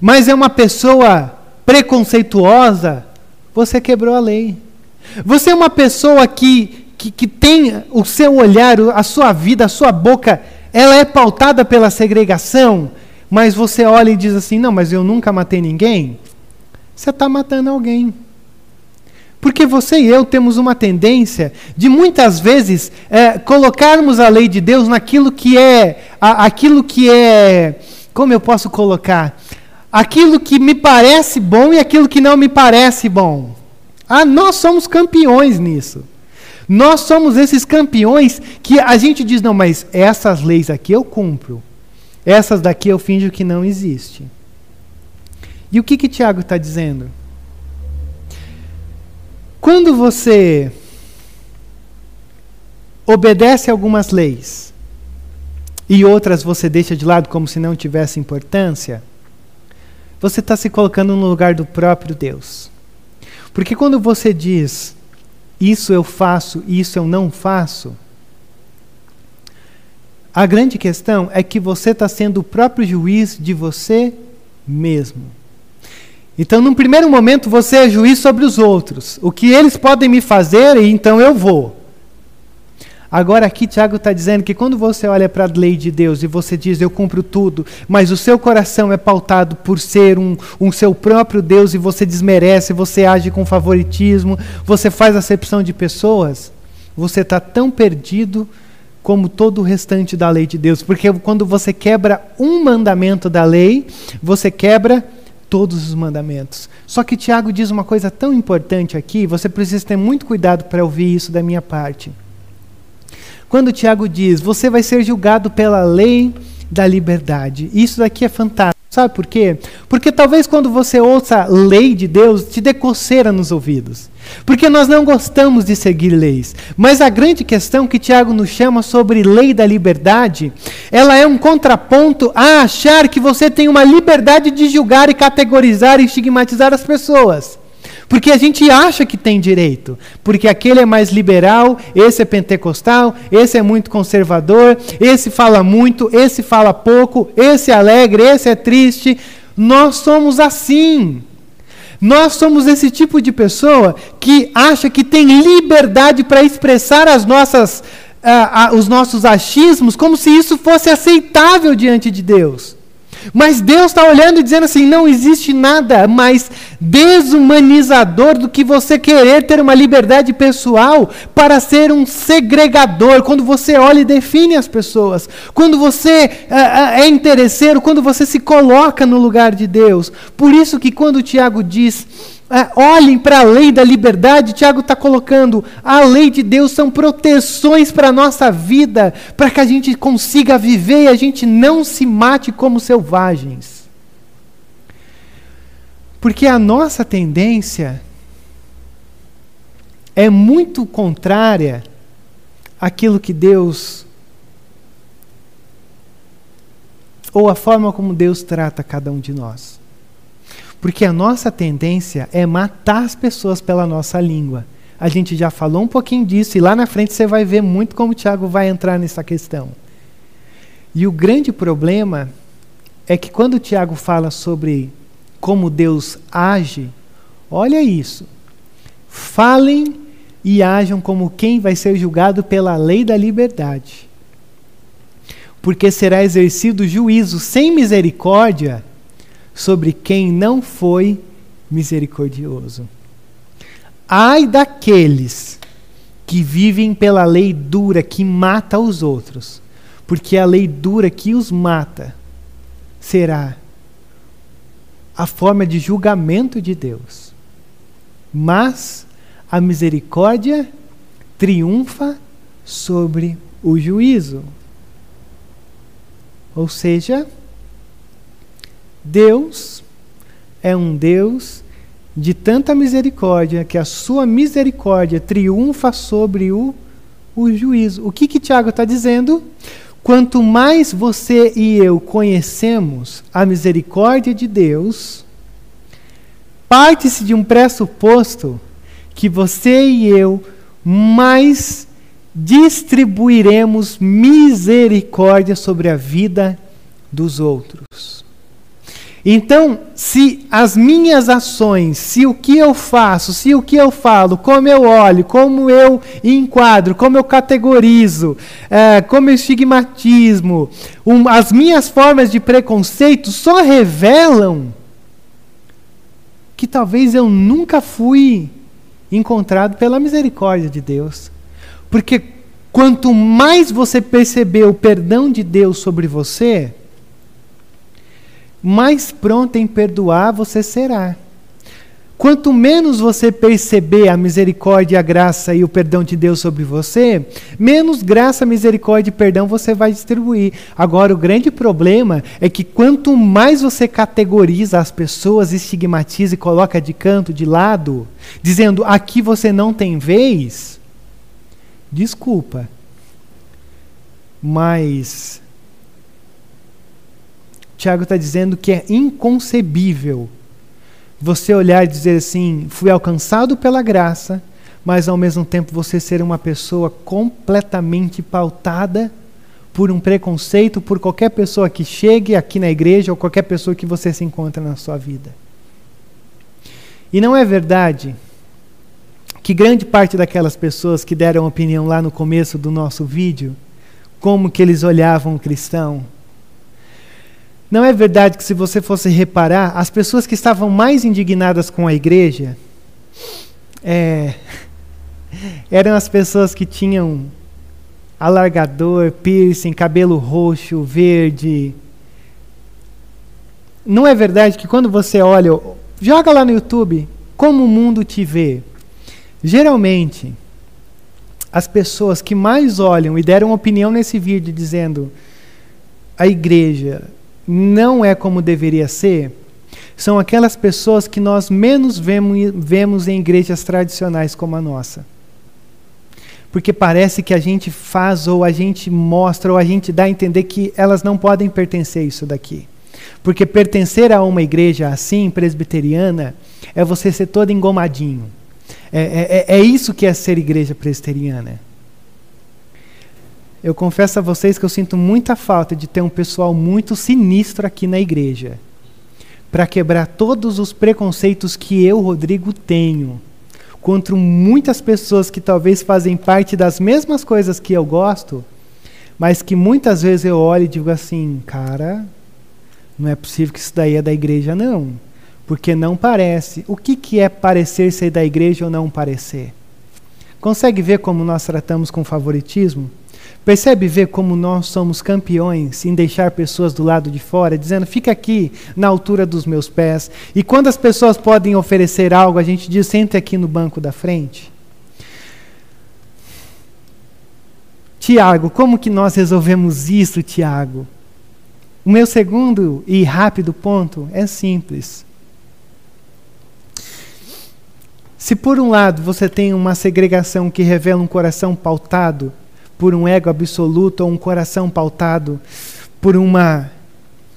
mas é uma pessoa preconceituosa, você quebrou a lei. Você é uma pessoa que, que, que tem o seu olhar, a sua vida, a sua boca, ela é pautada pela segregação, mas você olha e diz assim: não, mas eu nunca matei ninguém. Você está matando alguém. Porque você e eu temos uma tendência de muitas vezes é, colocarmos a lei de Deus naquilo que é, a, aquilo que é, como eu posso colocar? Aquilo que me parece bom e aquilo que não me parece bom. Ah, nós somos campeões nisso. Nós somos esses campeões que a gente diz, não, mas essas leis aqui eu cumpro. Essas daqui eu finjo que não existe. E o que que Tiago está dizendo? Quando você obedece algumas leis e outras você deixa de lado como se não tivesse importância, você está se colocando no lugar do próprio Deus. Porque quando você diz isso eu faço isso eu não faço, a grande questão é que você está sendo o próprio juiz de você mesmo. Então, num primeiro momento, você é juiz sobre os outros. O que eles podem me fazer, então eu vou. Agora, aqui, Tiago está dizendo que quando você olha para a lei de Deus e você diz, eu cumpro tudo, mas o seu coração é pautado por ser um, um seu próprio Deus e você desmerece, você age com favoritismo, você faz acepção de pessoas, você está tão perdido como todo o restante da lei de Deus. Porque quando você quebra um mandamento da lei, você quebra todos os mandamentos. Só que Tiago diz uma coisa tão importante aqui, você precisa ter muito cuidado para ouvir isso da minha parte. Quando Tiago diz, você vai ser julgado pela lei da liberdade. Isso daqui é fantástico. Sabe por quê? Porque talvez quando você ouça a lei de Deus, te dê coceira nos ouvidos. Porque nós não gostamos de seguir leis. Mas a grande questão que Tiago nos chama sobre lei da liberdade, ela é um contraponto a achar que você tem uma liberdade de julgar e categorizar e estigmatizar as pessoas. Porque a gente acha que tem direito. Porque aquele é mais liberal, esse é pentecostal, esse é muito conservador, esse fala muito, esse fala pouco, esse é alegre, esse é triste. Nós somos assim. Nós somos esse tipo de pessoa que acha que tem liberdade para expressar as nossas, uh, uh, os nossos achismos como se isso fosse aceitável diante de Deus. Mas Deus está olhando e dizendo assim: não existe nada mais desumanizador do que você querer ter uma liberdade pessoal para ser um segregador. Quando você olha e define as pessoas, quando você uh, é interesseiro, quando você se coloca no lugar de Deus. Por isso que quando o Tiago diz olhem para a lei da liberdade, Tiago está colocando, a lei de Deus são proteções para a nossa vida, para que a gente consiga viver e a gente não se mate como selvagens. Porque a nossa tendência é muito contrária àquilo que Deus, ou a forma como Deus trata cada um de nós. Porque a nossa tendência é matar as pessoas pela nossa língua. A gente já falou um pouquinho disso e lá na frente você vai ver muito como o Tiago vai entrar nessa questão. E o grande problema é que quando o Tiago fala sobre como Deus age, olha isso. Falem e ajam como quem vai ser julgado pela lei da liberdade. Porque será exercido juízo sem misericórdia sobre quem não foi misericordioso. Ai daqueles que vivem pela lei dura que mata os outros, porque a lei dura que os mata será a forma de julgamento de Deus. Mas a misericórdia triunfa sobre o juízo. Ou seja, Deus é um Deus de tanta misericórdia que a sua misericórdia triunfa sobre o o juízo. O que, que Tiago está dizendo? Quanto mais você e eu conhecemos a misericórdia de Deus, parte-se de um pressuposto que você e eu mais distribuiremos misericórdia sobre a vida dos outros. Então, se as minhas ações, se o que eu faço, se o que eu falo, como eu olho, como eu enquadro, como eu categorizo, é, como eu estigmatismo, um, as minhas formas de preconceito só revelam que talvez eu nunca fui encontrado pela misericórdia de Deus. Porque quanto mais você perceber o perdão de Deus sobre você, mais pronto em perdoar você será. Quanto menos você perceber a misericórdia, a graça e o perdão de Deus sobre você, menos graça, misericórdia e perdão você vai distribuir. Agora, o grande problema é que quanto mais você categoriza as pessoas, estigmatiza e coloca de canto, de lado, dizendo aqui você não tem vez, desculpa, mas Tiago está dizendo que é inconcebível você olhar e dizer assim: fui alcançado pela graça, mas ao mesmo tempo você ser uma pessoa completamente pautada por um preconceito por qualquer pessoa que chegue aqui na igreja ou qualquer pessoa que você se encontra na sua vida. E não é verdade que grande parte daquelas pessoas que deram opinião lá no começo do nosso vídeo, como que eles olhavam o cristão, não é verdade que, se você fosse reparar, as pessoas que estavam mais indignadas com a igreja é, eram as pessoas que tinham alargador, piercing, cabelo roxo, verde. Não é verdade que quando você olha, joga lá no YouTube, como o mundo te vê. Geralmente, as pessoas que mais olham e deram opinião nesse vídeo dizendo a igreja não é como deveria ser, são aquelas pessoas que nós menos vemos, vemos em igrejas tradicionais como a nossa. Porque parece que a gente faz, ou a gente mostra, ou a gente dá a entender que elas não podem pertencer a isso daqui. Porque pertencer a uma igreja assim, presbiteriana, é você ser todo engomadinho. É, é, é, é isso que é ser igreja presbiteriana eu confesso a vocês que eu sinto muita falta de ter um pessoal muito sinistro aqui na igreja para quebrar todos os preconceitos que eu, Rodrigo, tenho contra muitas pessoas que talvez fazem parte das mesmas coisas que eu gosto, mas que muitas vezes eu olho e digo assim, cara, não é possível que isso daí é da igreja, não. Porque não parece. O que, que é parecer ser da igreja ou não parecer? Consegue ver como nós tratamos com favoritismo? Percebe ver como nós somos campeões em deixar pessoas do lado de fora, dizendo, fica aqui na altura dos meus pés. E quando as pessoas podem oferecer algo, a gente diz, sente aqui no banco da frente. Tiago, como que nós resolvemos isso, Tiago? O meu segundo e rápido ponto é simples. Se por um lado você tem uma segregação que revela um coração pautado por um ego absoluto ou um coração pautado por uma,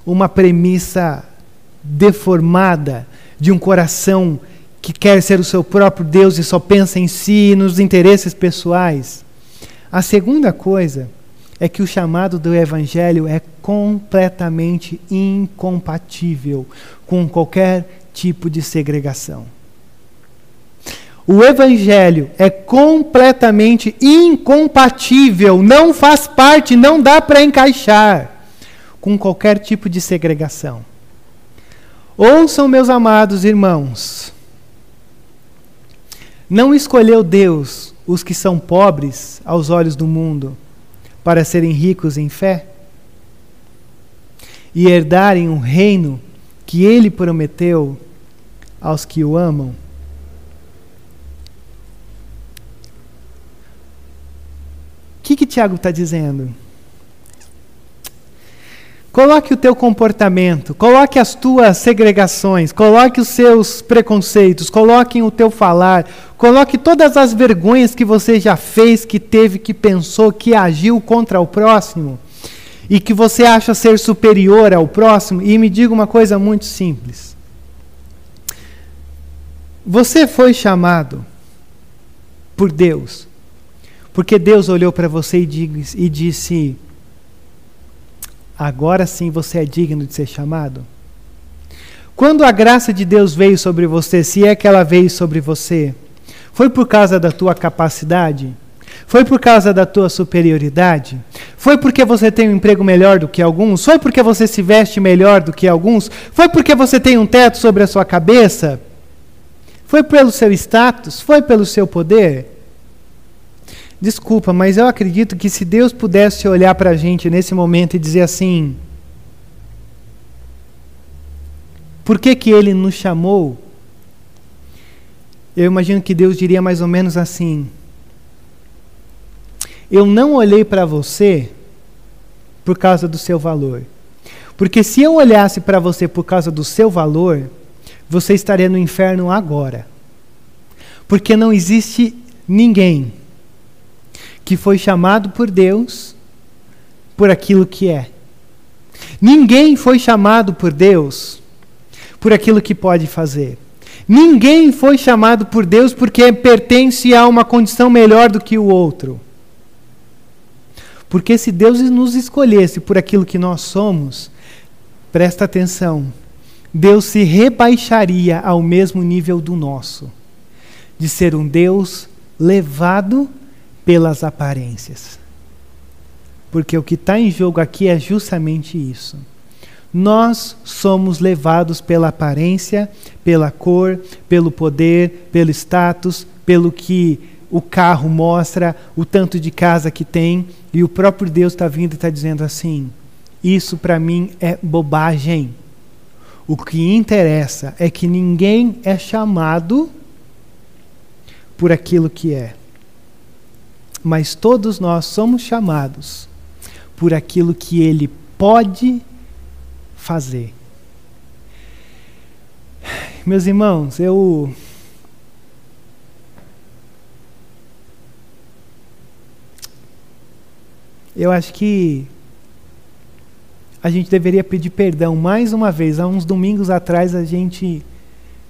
uma premissa deformada de um coração que quer ser o seu próprio Deus e só pensa em si e nos interesses pessoais. A segunda coisa é que o chamado do Evangelho é completamente incompatível com qualquer tipo de segregação. O evangelho é completamente incompatível, não faz parte, não dá para encaixar com qualquer tipo de segregação. Ouçam, meus amados irmãos, não escolheu Deus os que são pobres aos olhos do mundo para serem ricos em fé e herdarem um reino que ele prometeu aos que o amam? Que, que Tiago está dizendo? Coloque o teu comportamento, coloque as tuas segregações, coloque os seus preconceitos, coloque o teu falar, coloque todas as vergonhas que você já fez, que teve, que pensou, que agiu contra o próximo e que você acha ser superior ao próximo, e me diga uma coisa muito simples. Você foi chamado por Deus, porque Deus olhou para você e disse: agora sim você é digno de ser chamado? Quando a graça de Deus veio sobre você, se é que ela veio sobre você, foi por causa da tua capacidade? Foi por causa da tua superioridade? Foi porque você tem um emprego melhor do que alguns? Foi porque você se veste melhor do que alguns? Foi porque você tem um teto sobre a sua cabeça? Foi pelo seu status? Foi pelo seu poder? Desculpa, mas eu acredito que se Deus pudesse olhar para a gente nesse momento e dizer assim: por que, que Ele nos chamou? Eu imagino que Deus diria mais ou menos assim: eu não olhei para você por causa do seu valor. Porque se eu olhasse para você por causa do seu valor, você estaria no inferno agora. Porque não existe ninguém que foi chamado por Deus por aquilo que é. Ninguém foi chamado por Deus por aquilo que pode fazer. Ninguém foi chamado por Deus porque pertence a uma condição melhor do que o outro. Porque se Deus nos escolhesse por aquilo que nós somos, presta atenção, Deus se rebaixaria ao mesmo nível do nosso, de ser um Deus levado pelas aparências. Porque o que está em jogo aqui é justamente isso. Nós somos levados pela aparência, pela cor, pelo poder, pelo status, pelo que o carro mostra, o tanto de casa que tem, e o próprio Deus está vindo e está dizendo assim: Isso para mim é bobagem. O que interessa é que ninguém é chamado por aquilo que é mas todos nós somos chamados por aquilo que Ele pode fazer. Meus irmãos, eu. Eu acho que a gente deveria pedir perdão mais uma vez. Há uns domingos atrás a gente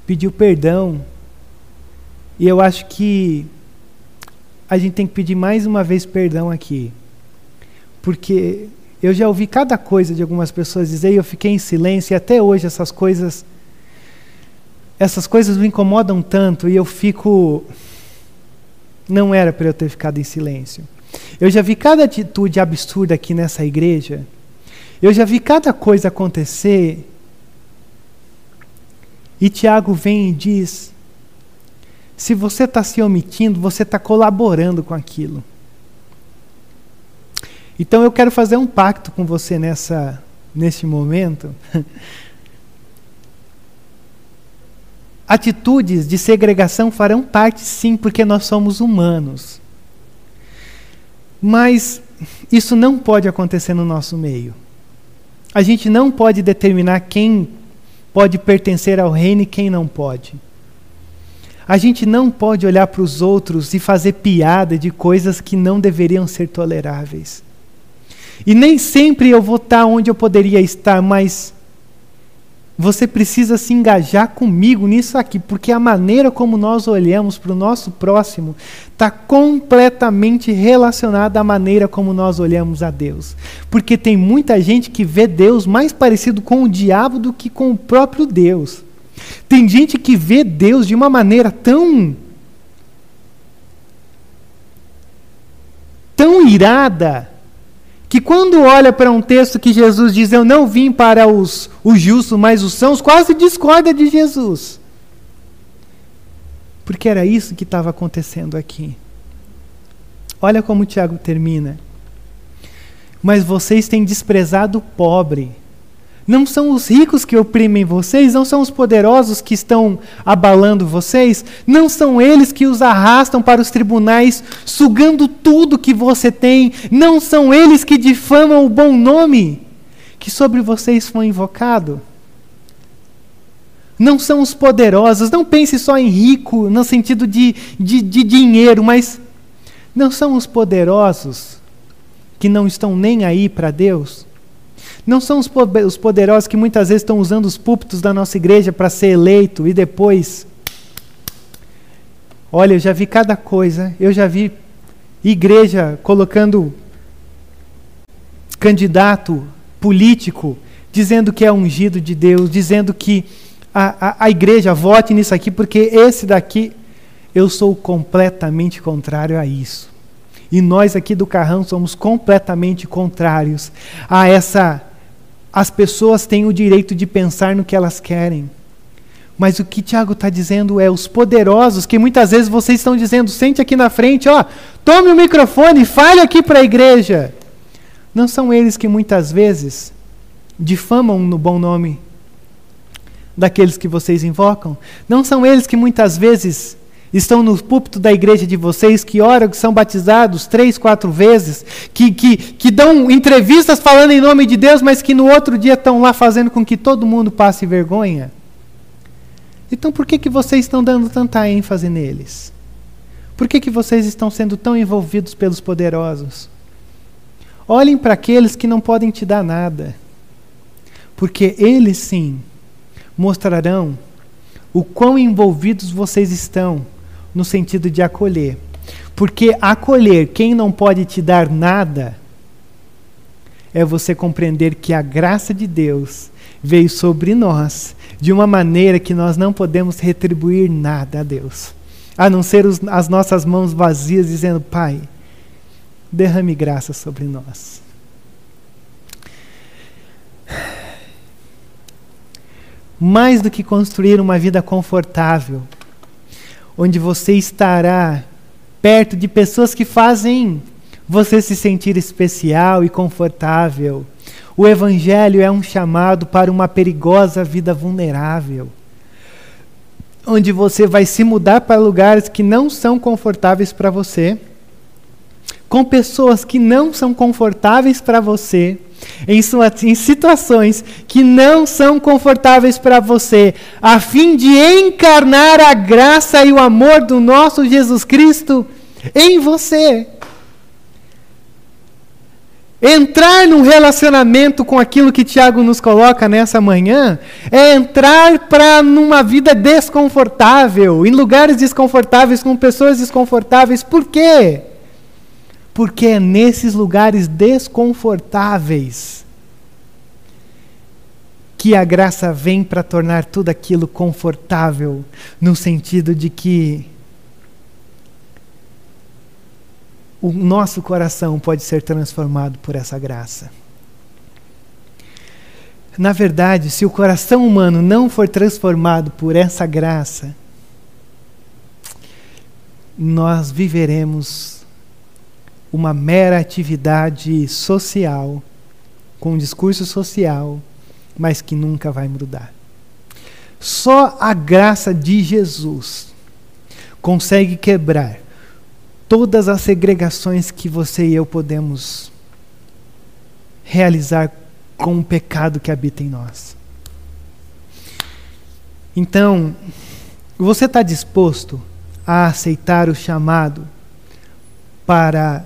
pediu perdão. E eu acho que a gente tem que pedir mais uma vez perdão aqui. Porque eu já ouvi cada coisa de algumas pessoas dizer e eu fiquei em silêncio, e até hoje essas coisas. Essas coisas me incomodam tanto e eu fico. Não era para eu ter ficado em silêncio. Eu já vi cada atitude absurda aqui nessa igreja. Eu já vi cada coisa acontecer. E Tiago vem e diz: se você está se omitindo, você está colaborando com aquilo. Então eu quero fazer um pacto com você nessa, nesse momento. Atitudes de segregação farão parte, sim, porque nós somos humanos. Mas isso não pode acontecer no nosso meio. A gente não pode determinar quem pode pertencer ao reino e quem não pode. A gente não pode olhar para os outros e fazer piada de coisas que não deveriam ser toleráveis. E nem sempre eu vou estar onde eu poderia estar, mas você precisa se engajar comigo nisso aqui, porque a maneira como nós olhamos para o nosso próximo está completamente relacionada à maneira como nós olhamos a Deus. Porque tem muita gente que vê Deus mais parecido com o diabo do que com o próprio Deus. Tem gente que vê Deus de uma maneira tão. tão irada, que quando olha para um texto que Jesus diz: Eu não vim para os, os justos, mas os sãos, quase discorda de Jesus. Porque era isso que estava acontecendo aqui. Olha como Tiago termina. Mas vocês têm desprezado o pobre não são os ricos que oprimem vocês, não são os poderosos que estão abalando vocês, não são eles que os arrastam para os tribunais, sugando tudo que você tem, não são eles que difamam o bom nome que sobre vocês foi invocado? Não são os poderosos, não pense só em rico no sentido de, de, de dinheiro, mas não são os poderosos que não estão nem aí para Deus? Não são os, os poderosos que muitas vezes estão usando os púlpitos da nossa igreja para ser eleito e depois. Olha, eu já vi cada coisa, eu já vi igreja colocando candidato político dizendo que é ungido de Deus, dizendo que a, a, a igreja vote nisso aqui, porque esse daqui, eu sou completamente contrário a isso. E nós aqui do Carrão somos completamente contrários a essa. As pessoas têm o direito de pensar no que elas querem. Mas o que Tiago está dizendo é os poderosos, que muitas vezes vocês estão dizendo, sente aqui na frente, ó, tome o microfone, fale aqui para a igreja. Não são eles que muitas vezes difamam no bom nome daqueles que vocês invocam? Não são eles que muitas vezes estão no púlpito da igreja de vocês, que oram, que são batizados três, quatro vezes, que, que, que dão entrevistas falando em nome de Deus, mas que no outro dia estão lá fazendo com que todo mundo passe vergonha? Então por que, que vocês estão dando tanta ênfase neles? Por que, que vocês estão sendo tão envolvidos pelos poderosos? Olhem para aqueles que não podem te dar nada, porque eles sim mostrarão o quão envolvidos vocês estão no sentido de acolher. Porque acolher quem não pode te dar nada é você compreender que a graça de Deus veio sobre nós de uma maneira que nós não podemos retribuir nada a Deus, a não ser os, as nossas mãos vazias dizendo: Pai, derrame graça sobre nós. mais do que construir uma vida confortável, onde você estará perto de pessoas que fazem você se sentir especial e confortável. O Evangelho é um chamado para uma perigosa vida vulnerável, onde você vai se mudar para lugares que não são confortáveis para você, com pessoas que não são confortáveis para você em, sua, em situações que não são confortáveis para você, a fim de encarnar a graça e o amor do nosso Jesus Cristo em você. Entrar num relacionamento com aquilo que Tiago nos coloca nessa manhã é entrar para numa vida desconfortável, em lugares desconfortáveis, com pessoas desconfortáveis. Por quê? Porque é nesses lugares desconfortáveis que a graça vem para tornar tudo aquilo confortável, no sentido de que o nosso coração pode ser transformado por essa graça. Na verdade, se o coração humano não for transformado por essa graça, nós viveremos uma mera atividade social, com um discurso social, mas que nunca vai mudar. Só a graça de Jesus consegue quebrar todas as segregações que você e eu podemos realizar com o pecado que habita em nós. Então, você está disposto a aceitar o chamado para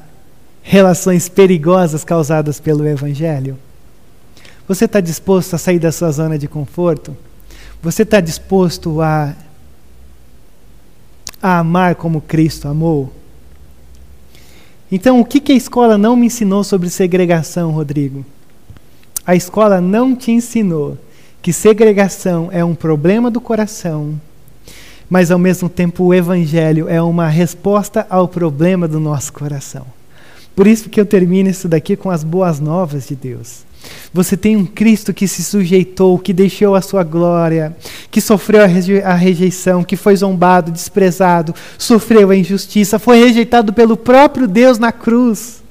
relações perigosas causadas pelo Evangelho? Você está disposto a sair da sua zona de conforto? Você está disposto a, a amar como Cristo amou? Então, o que, que a escola não me ensinou sobre segregação, Rodrigo? A escola não te ensinou que segregação é um problema do coração, mas ao mesmo tempo o Evangelho é uma resposta ao problema do nosso coração. Por isso que eu termino isso daqui com as boas novas de Deus. Você tem um Cristo que se sujeitou, que deixou a sua glória, que sofreu a, reje a rejeição, que foi zombado, desprezado, sofreu a injustiça, foi rejeitado pelo próprio Deus na cruz.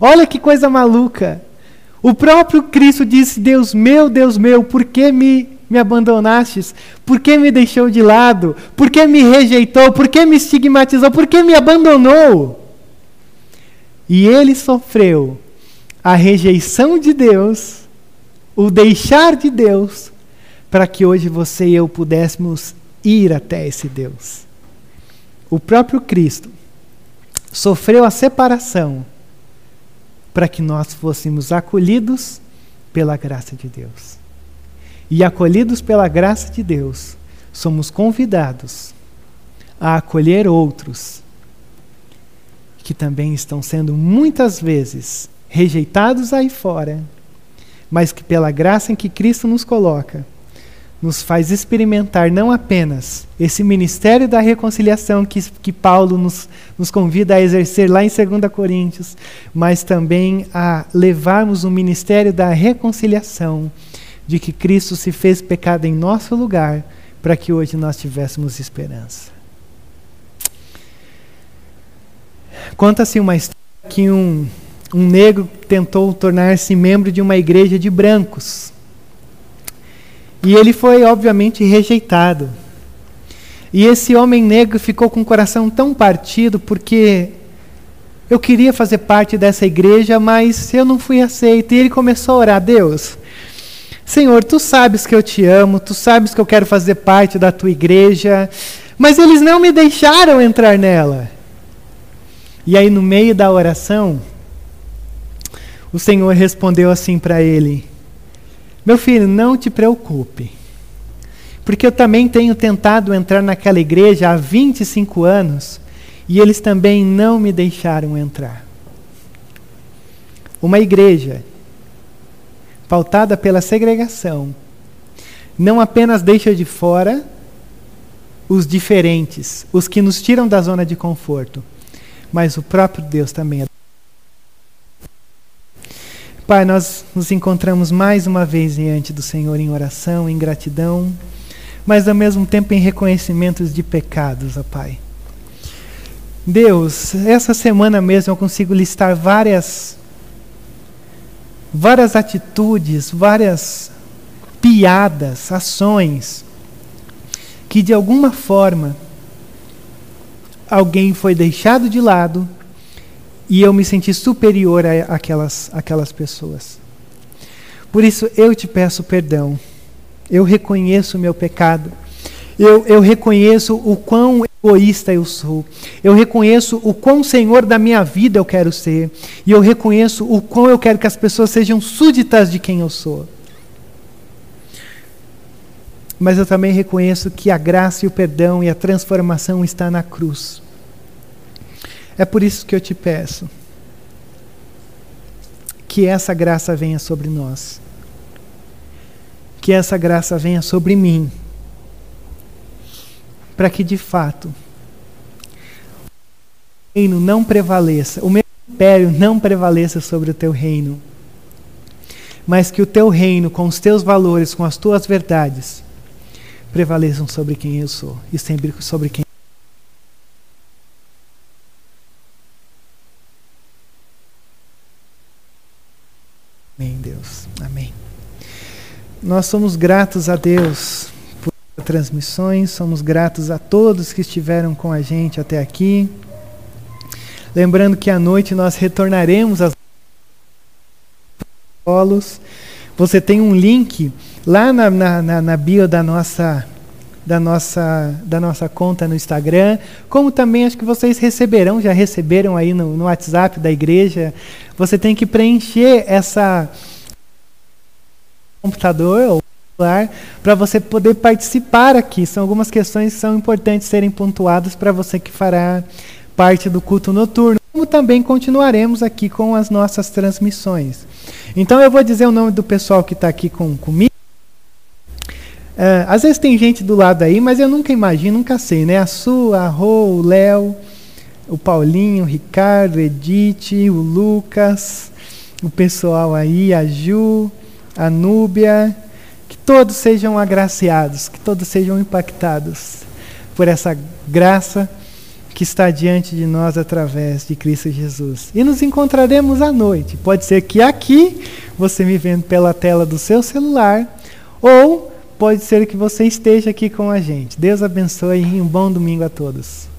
Olha que coisa maluca. O próprio Cristo disse: Deus meu, Deus meu, por que me, me abandonastes? Por que me deixou de lado? Por que me rejeitou? Por que me estigmatizou? Por que me abandonou? E ele sofreu a rejeição de Deus, o deixar de Deus, para que hoje você e eu pudéssemos ir até esse Deus. O próprio Cristo sofreu a separação para que nós fôssemos acolhidos pela graça de Deus. E acolhidos pela graça de Deus, somos convidados a acolher outros que também estão sendo muitas vezes rejeitados aí fora, mas que pela graça em que Cristo nos coloca, nos faz experimentar não apenas esse ministério da reconciliação que, que Paulo nos, nos convida a exercer lá em 2 Coríntios, mas também a levarmos o ministério da reconciliação, de que Cristo se fez pecado em nosso lugar, para que hoje nós tivéssemos esperança. Conta-se uma história que um, um negro tentou tornar-se membro de uma igreja de brancos. E ele foi, obviamente, rejeitado. E esse homem negro ficou com o coração tão partido porque eu queria fazer parte dessa igreja, mas eu não fui aceito. E ele começou a orar: Deus, Senhor, tu sabes que eu te amo, tu sabes que eu quero fazer parte da tua igreja, mas eles não me deixaram entrar nela. E aí, no meio da oração, o Senhor respondeu assim para ele: Meu filho, não te preocupe, porque eu também tenho tentado entrar naquela igreja há 25 anos e eles também não me deixaram entrar. Uma igreja pautada pela segregação não apenas deixa de fora os diferentes, os que nos tiram da zona de conforto, mas o próprio Deus também é Pai, nós nos encontramos mais uma vez diante do Senhor em oração, em gratidão, mas ao mesmo tempo em reconhecimentos de pecados, ó Pai. Deus, essa semana mesmo eu consigo listar várias várias atitudes, várias piadas, ações que de alguma forma alguém foi deixado de lado e eu me senti superior a aquelas, aquelas pessoas. Por isso eu te peço perdão. Eu reconheço o meu pecado. Eu, eu reconheço o quão egoísta eu sou. Eu reconheço o quão senhor da minha vida eu quero ser. E eu reconheço o quão eu quero que as pessoas sejam súditas de quem eu sou. Mas eu também reconheço que a graça e o perdão e a transformação está na cruz. É por isso que eu te peço que essa graça venha sobre nós. Que essa graça venha sobre mim. Para que de fato o reino não prevaleça, o meu império não prevaleça sobre o teu reino. Mas que o teu reino, com os teus valores, com as tuas verdades, prevaleçam sobre quem eu sou e sempre sobre quem Amém, Deus. Amém. Nós somos gratos a Deus por transmissões, somos gratos a todos que estiveram com a gente até aqui. Lembrando que à noite nós retornaremos aos polos. Você tem um link lá na, na, na bio da nossa da nossa, da nossa conta no Instagram, como também acho que vocês receberão, já receberam aí no, no WhatsApp da igreja. Você tem que preencher essa computador ou celular para você poder participar aqui. São algumas questões que são importantes serem pontuadas para você que fará parte do culto noturno. Como também continuaremos aqui com as nossas transmissões. Então eu vou dizer o nome do pessoal que está aqui com, comigo. Uh, às vezes tem gente do lado aí, mas eu nunca imagino, nunca sei, né? A Su, a Rô, o Léo, o Paulinho, o Ricardo, Edith, o Lucas, o pessoal aí, a Ju, a Núbia, que todos sejam agraciados, que todos sejam impactados por essa graça que está diante de nós através de Cristo Jesus. E nos encontraremos à noite. Pode ser que aqui, você me vendo pela tela do seu celular, ou pode ser que você esteja aqui com a gente. Deus abençoe e um bom domingo a todos.